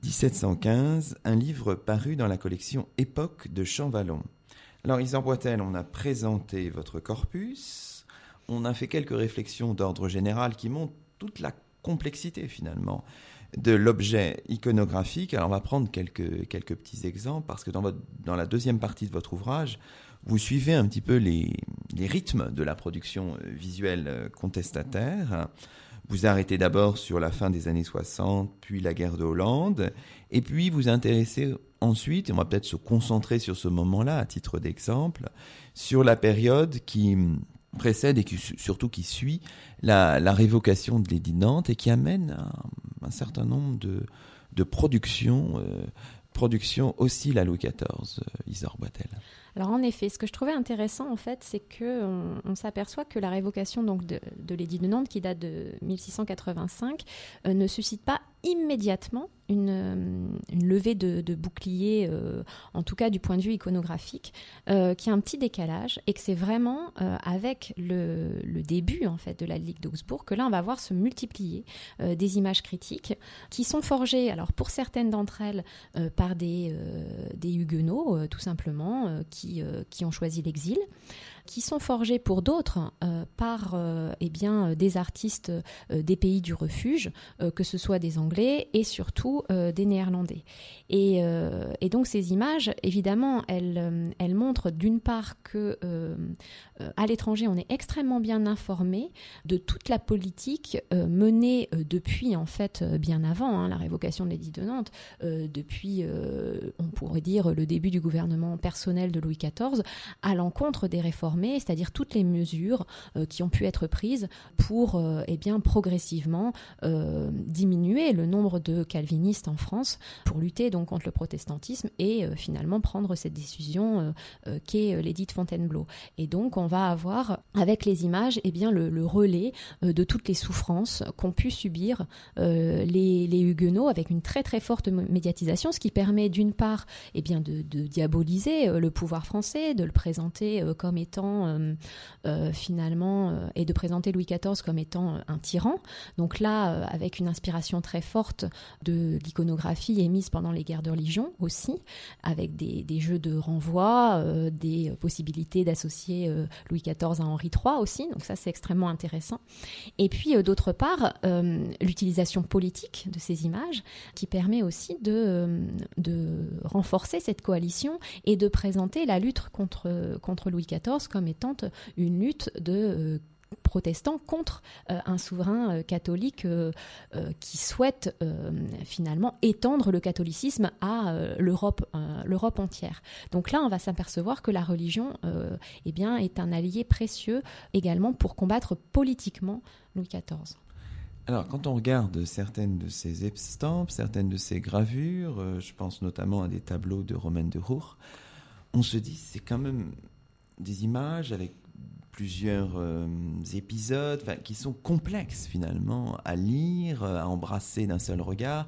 1668-1715, un livre paru dans la collection Époque de Champvallon. Alors, Isor Boitel, on a présenté votre corpus, on a fait quelques réflexions d'ordre général qui montrent toute la complexité finalement de l'objet iconographique. Alors, on va prendre quelques, quelques petits exemples parce que dans, votre, dans la deuxième partie de votre ouvrage, vous suivez un petit peu les, les rythmes de la production visuelle contestataire. Vous arrêtez d'abord sur la fin des années 60, puis la guerre de Hollande, et puis vous intéressez ensuite, on va peut-être se concentrer sur ce moment-là à titre d'exemple, sur la période qui précède et qui, surtout qui suit la, révocation de l'édit Nantes et qui amène un, certain nombre de, de productions, euh, productions aussi la Louis XIV, euh, Isor Boitel. Alors en effet, ce que je trouvais intéressant en fait, c'est que on, s'aperçoit que la révocation donc de, l'édit de Nantes, qui date de 1685, euh, ne suscite pas immédiatement une, euh, levée de, bouclier, euh, en tout cas du point de vue iconographique, qui a un petit décalage et que c'est vraiment avec le, début en fait de la Ligue d'Augsbourg que là on va voir se multiplier des images critiques qui sont forgées, alors pour certaines d'entre elles par des, huguenots tout simplement, euh, qui, ont choisi l'exil qui sont forgés pour d'autres euh, par euh, eh bien, des artistes des pays du refuge, que ce soit des Anglais et surtout des Néerlandais. Et, donc ces images, évidemment, elles, montrent d'une part que à l'étranger, on est extrêmement bien informé de toute la politique menée depuis en fait bien avant hein, la révocation de l'édit de Nantes, depuis on pourrait dire le début du gouvernement personnel de Louis XIV, à l'encontre des c'est-à-dire toutes les mesures euh, qui ont pu être prises pour euh, eh bien, progressivement euh, diminuer le nombre de calvinistes en France pour lutter donc contre le protestantisme et finalement prendre cette décision qu'est l'édit de Fontainebleau. Et donc on va avoir avec les images eh bien, le, relais de toutes les souffrances qu'ont pu subir les, huguenots avec une très très forte médiatisation, ce qui permet d'une part eh bien, de, de diaboliser le pouvoir français, de le présenter euh, comme étant euh, euh, finalement, et de présenter Louis XIV comme étant un tyran. Donc là, avec une inspiration très forte de l'iconographie émise pendant les guerres de religion aussi, avec des, jeux de renvoi, des possibilités d'associer Louis XIV à Henri III aussi. Donc ça, c'est extrêmement intéressant. Et puis, d'autre part, l'utilisation politique de ces images qui permet aussi de, de renforcer cette coalition et de présenter la lutte contre, contre Louis XIV comme étant une lutte de euh, protestants contre euh, un souverain euh, catholique qui souhaite finalement étendre le catholicisme à l'Europe l'Europe entière. Donc là, on va s'apercevoir que la religion eh bien, est un allié précieux également pour combattre politiquement Louis XIV. Alors, quand on regarde certaines de ces estampes, certaines de ces gravures, je pense notamment à des tableaux de Romaine de Roure, on se dit c'est quand même des images avec plusieurs euh, épisodes qui sont complexes finalement à lire, à embrasser d'un seul regard,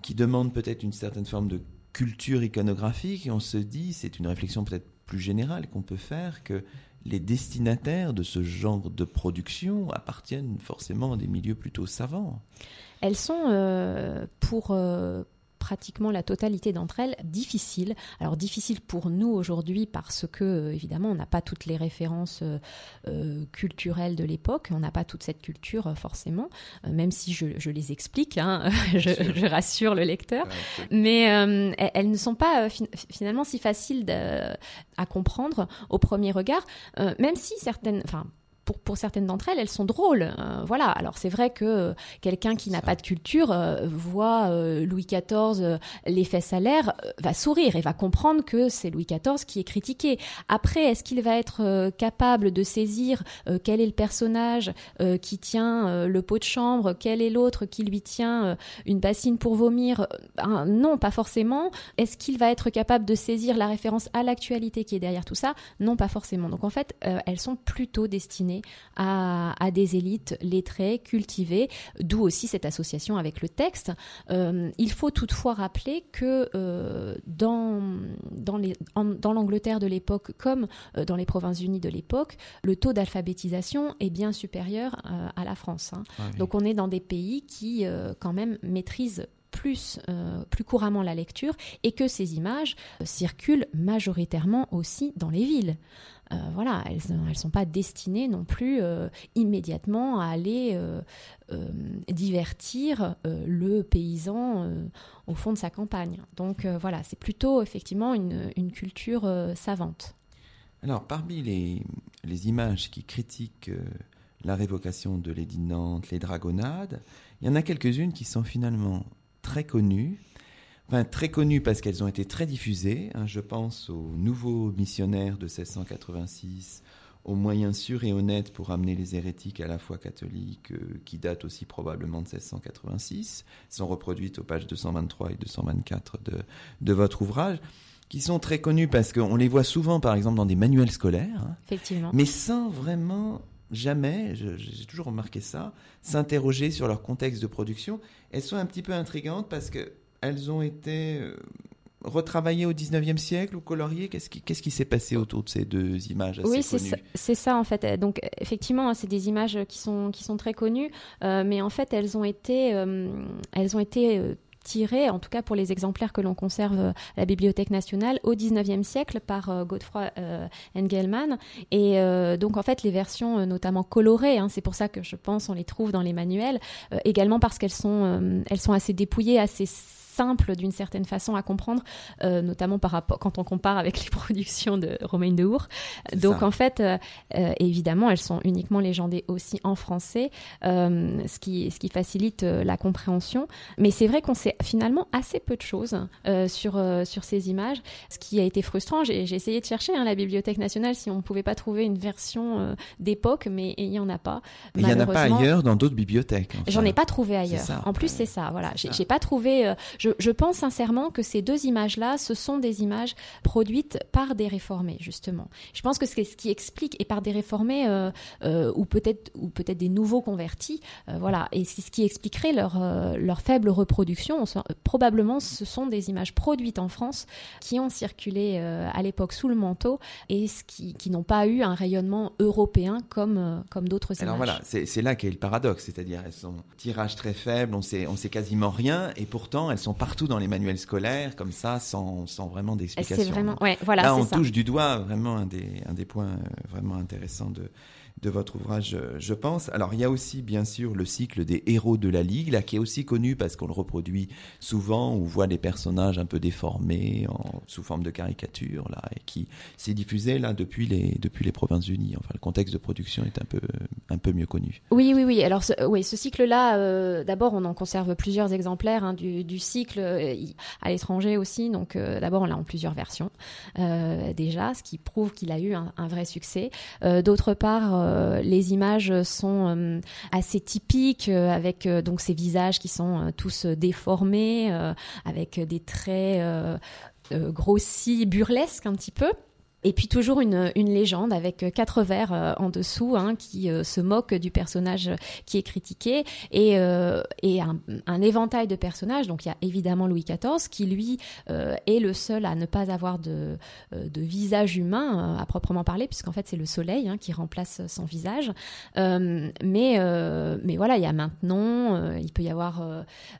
qui demandent peut-être une certaine forme de culture iconographique et on se dit, c'est une réflexion peut-être plus générale qu'on peut faire, que les destinataires de ce genre de production appartiennent forcément à des milieux plutôt savants. Elles sont euh, pour... Euh, pratiquement la totalité d'entre elles difficiles. Alors difficiles pour nous aujourd'hui parce que euh, évidemment on n'a pas toutes les références euh, euh, culturelles de l'époque, on n'a pas toute cette culture forcément, même si je, les explique, hein, je, rassure le lecteur, mais elles, ne sont pas finalement si faciles à comprendre au premier regard, même si certaines, enfin pour, certaines d'entre elles, elles sont drôles. Euh, voilà. Alors c'est vrai que quelqu'un qui n'a pas de culture euh, voit euh, Louis XIV les fesses à l'air, va sourire et va comprendre que c'est Louis XIV qui est critiqué. Après, est-ce qu'il va être capable de saisir quel est le personnage qui tient le pot de chambre, quel est l'autre qui lui tient une bassine pour vomir ben, Non, pas forcément. Est-ce qu'il va être capable de saisir la référence à l'actualité qui est derrière tout ça? Non, pas forcément. Donc en fait, elles sont plutôt destinées à, des élites lettrées, cultivées, d'où aussi cette association avec le texte. Euh, il faut toutefois rappeler que euh, dans, dans l'Angleterre de l'époque, comme euh, dans les Provinces-Unies de l'époque, le taux d'alphabétisation est bien supérieur à la France. Hein. Ah Donc on est dans des pays qui quand même maîtrisent plus, plus couramment la lecture et que ces images circulent majoritairement aussi dans les villes. Euh, voilà, elles ne sont pas destinées non plus euh, immédiatement à aller euh, divertir le paysan au fond de sa campagne. Donc voilà, c'est plutôt effectivement une, culture savante. Alors, parmi les, les, images qui critiquent la révocation de l'édit Nantes, les dragonnades. Il y en a quelques-unes qui sont finalement très connues. Enfin, très connues parce qu'elles ont été très diffusées. Hein. je pense aux nouveaux missionnaires de 1686, aux moyens sûrs et honnêtes pour amener les hérétiques à la foi catholique, euh, qui datent aussi probablement de 1686, sont reproduites aux pages 223 et 224 de, de votre ouvrage, qui sont très connues parce qu'on les voit souvent, par exemple, dans des manuels scolaires, hein. Effectivement. mais sans vraiment jamais, j'ai toujours remarqué ça, s'interroger sur leur contexte de production. Elles sont un petit peu intrigantes parce que elles ont été euh, retravaillées au 19e siècle ou coloriées Qu'est-ce qui, s'est passé autour de ces deux images assez Oui, c'est ça, en fait. Donc effectivement, c'est des images qui sont, qui sont très connues, euh, mais en fait elles ont été, euh, elles ont été euh, tirées, en tout cas pour les exemplaires que l'on conserve à la Bibliothèque nationale, au 19e siècle par euh, Godefroy euh, Engelmann. Et euh, donc en fait les versions notamment colorées, hein, c'est pour ça que je pense on les trouve dans les manuels, également parce qu'elles sont, elles sont assez dépouillées, assez simple d'une certaine façon à comprendre, euh, notamment par rapport quand on compare avec les productions de Romain de Our. Donc ça. en fait, euh, euh, évidemment, elles sont uniquement légendées aussi en français, euh, ce qui ce qui facilite la compréhension. Mais c'est vrai qu'on sait finalement assez peu de choses sur sur ces images, ce qui a été frustrant. J'ai essayé de chercher hein, la Bibliothèque nationale si on pouvait pas trouver une version d'époque, mais il y en a pas. Il n'y en a pas ailleurs dans d'autres bibliothèques. enfin. J'en ai pas trouvé ailleurs. en plus, c'est ça. Voilà, j'ai pas trouvé. Je, je pense sincèrement que ces deux images-là, ce sont des images produites par des réformés, justement. Je pense que c'est ce qui explique et par des réformés euh, euh, ou peut-être ou peut-être des nouveaux convertis. euh, voilà, et c'est ce qui expliquerait leur leur faible reproduction. Probablement, ce sont des images produites en France qui ont circulé à l'époque sous le manteau et ce qui, qui n'ont pas eu un rayonnement européen comme comme d'autres images. Alors voilà, c'est c'est là qu'est le paradoxe, c'est-à-dire elles sont tirage très faible, on sait, on sait quasiment rien, et pourtant elles sont partout dans les manuels scolaires, comme ça, sans, sans vraiment d'explication. C'est vraiment, ouais, voilà, Là, on ça. touche du doigt vraiment un des, un des points euh, vraiment intéressants de, de votre ouvrage, euh, je pense. Alors, il y a aussi, bien sûr, le cycle des héros de la Ligue, là, qui est aussi connu parce qu'on le reproduit souvent, on voit des personnages un peu déformés, sous forme de caricature, là, et qui s'est diffusé, là, depuis les, depuis les Provinces-Unies. Enfin, le contexte de production est un peu, un peu mieux connu. Oui, oui, oui. Alors, ce, oui, ce cycle-là, euh, d'abord, on en conserve plusieurs exemplaires hein, du, cycle euh, à l'étranger aussi. Donc, d'abord, on l'a en plusieurs versions déjà, ce qui prouve qu'il a eu un, vrai succès. D'autre part, les images sont euh, assez typiques, euh, avec euh, donc ces visages qui sont euh, tous euh, déformés, euh, avec des traits euh, euh, grossis, burlesques un petit peu. Et puis toujours une, légende avec euh, quatre vers euh, en dessous hein, qui euh, se moque du personnage qui est critiqué et, un, éventail de personnages. Donc il y a évidemment Louis XIV qui lui est le seul à ne pas avoir de, visage humain à proprement parler puisqu'en fait c'est le soleil hein, qui remplace son visage. Mais, mais voilà, il y a maintenant, il peut y avoir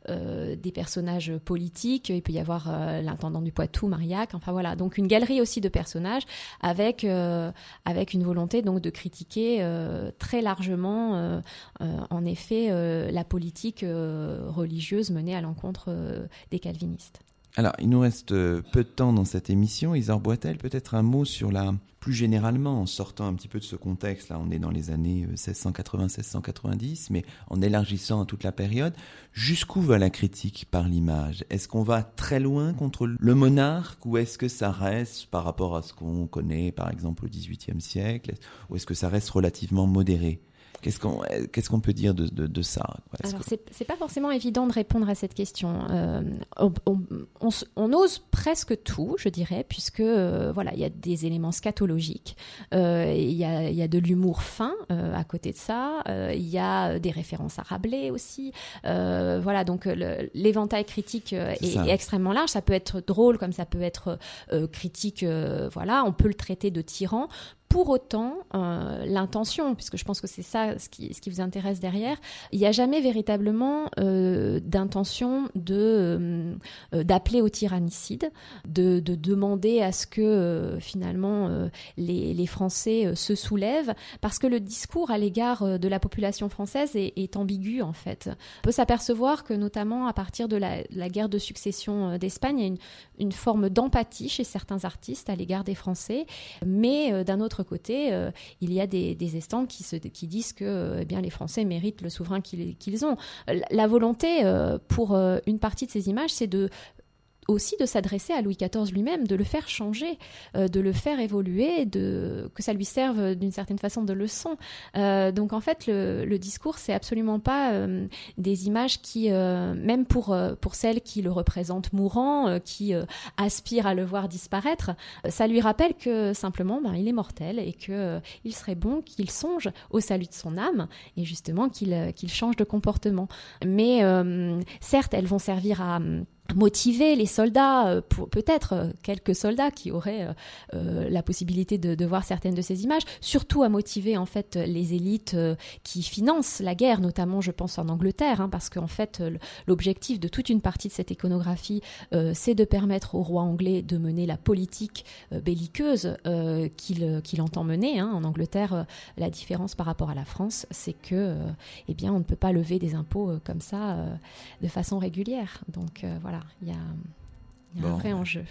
des personnages politiques, il peut y avoir l'intendant du Poitou, Marillac, enfin voilà. Donc une galerie aussi de personnages avec, euh, avec une volonté donc de critiquer euh, très largement, euh, en effet, la politique religieuse menée à l'encontre des calvinistes. Alors, il nous reste euh, peu de temps dans cette émission. Isard Boitel, peut-être un mot sur la, plus généralement, en sortant un petit peu de ce contexte, là on est dans les années euh, 1680-1690, mais en élargissant à toute la période, jusqu'où va la critique par l'image? Est-ce qu'on va très loin contre le monarque ou est-ce que ça reste par rapport à ce qu'on connaît, par exemple, au XVIIIe siècle, ou est-ce que ça reste relativement modéré? Qu'est-ce qu'on qu'est-ce qu'on peut dire de, de, de ça Est-ce Alors, que- c'est pas forcément évident de répondre à cette question. Euh, on, on- on s- on ose presque tout, je dirais, puisque euh, voilà, il y a des éléments scatologiques, euh, il y, a, il y a de l'humour fin euh, à côté de ça, euh, il y a des références à Rabelais aussi. Euh, voilà, donc euh, l'éventail critique euh, est, est extrêmement large. Ça peut être drôle comme ça peut être euh, critique. euh, voilà, on peut le traiter de tyran. Pour autant, euh, l'intention, puisque je pense que c'est ça ce qui, vous intéresse derrière, il n'y a jamais véritablement euh, d'intention de euh, d'appeler au tyrannicide, de, de demander à ce que finalement les, Français se soulèvent, parce que le discours à l'égard de la population française est, ambigu en fait. On peut s'apercevoir que notamment à partir de la, guerre de succession d'Espagne, il y a une, une forme d'empathie chez certains artistes à l'égard des Français, mais d'un autre l'autre côté, il y a des, estampes qui, se, qui disent que eh bien, les Français méritent le souverain qu'ils ont. La volonté pour une partie de ces images, c'est de aussi de s'adresser à Louis XIV lui-même, de le faire changer, euh, de le faire évoluer, de, que ça lui serve d'une certaine façon de leçon. Euh, donc en fait, le, discours, c'est absolument pas euh, des images qui, même pour, pour celles qui le représentent mourant, qui aspirent à le voir disparaître, ça lui rappelle que simplement, ben, il est mortel et que il serait bon qu'il songe au salut de son âme et justement qu'il qu'il change de comportement. Mais certes, elles vont servir à motiver les soldats, euh, peut-être euh, quelques soldats qui auraient euh, la possibilité de, voir certaines de ces images, surtout à motiver en fait les élites qui financent la guerre, notamment je pense en Angleterre, hein, parce qu'en fait l'objectif de toute une partie de cette iconographie, c'est de permettre au roi anglais de mener la politique belliqueuse qu'il entend mener. Hein. En Angleterre, la différence par rapport à la France, c'est que eh bien on ne peut pas lever des impôts comme ça de façon régulière. Donc voilà il y a, un vrai enjeu.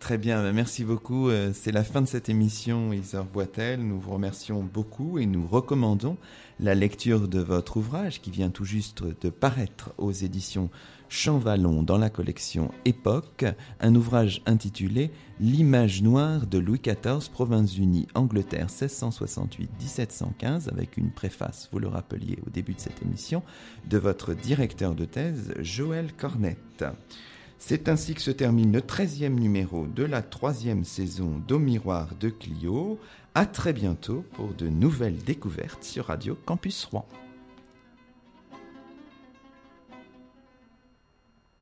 Très bien, ben, merci beaucoup. Euh, c'est la fin de cette émission, Isor Boitel. Nous vous remercions beaucoup et nous recommandons la lecture de votre ouvrage qui vient tout juste de paraître aux éditions Champvallon dans la collection Époque, un ouvrage intitulé L'image noire de Louis XIV, Provinces-Unies, Angleterre 1668-1715, avec une préface, vous le rappeliez au début de cette émission, de votre directeur de thèse, Joël Cornette. C'est ainsi que se termine le 13e numéro de la troisième saison d'Au Miroir de Clio. À très bientôt pour de nouvelles découvertes sur Radio Campus Rouen.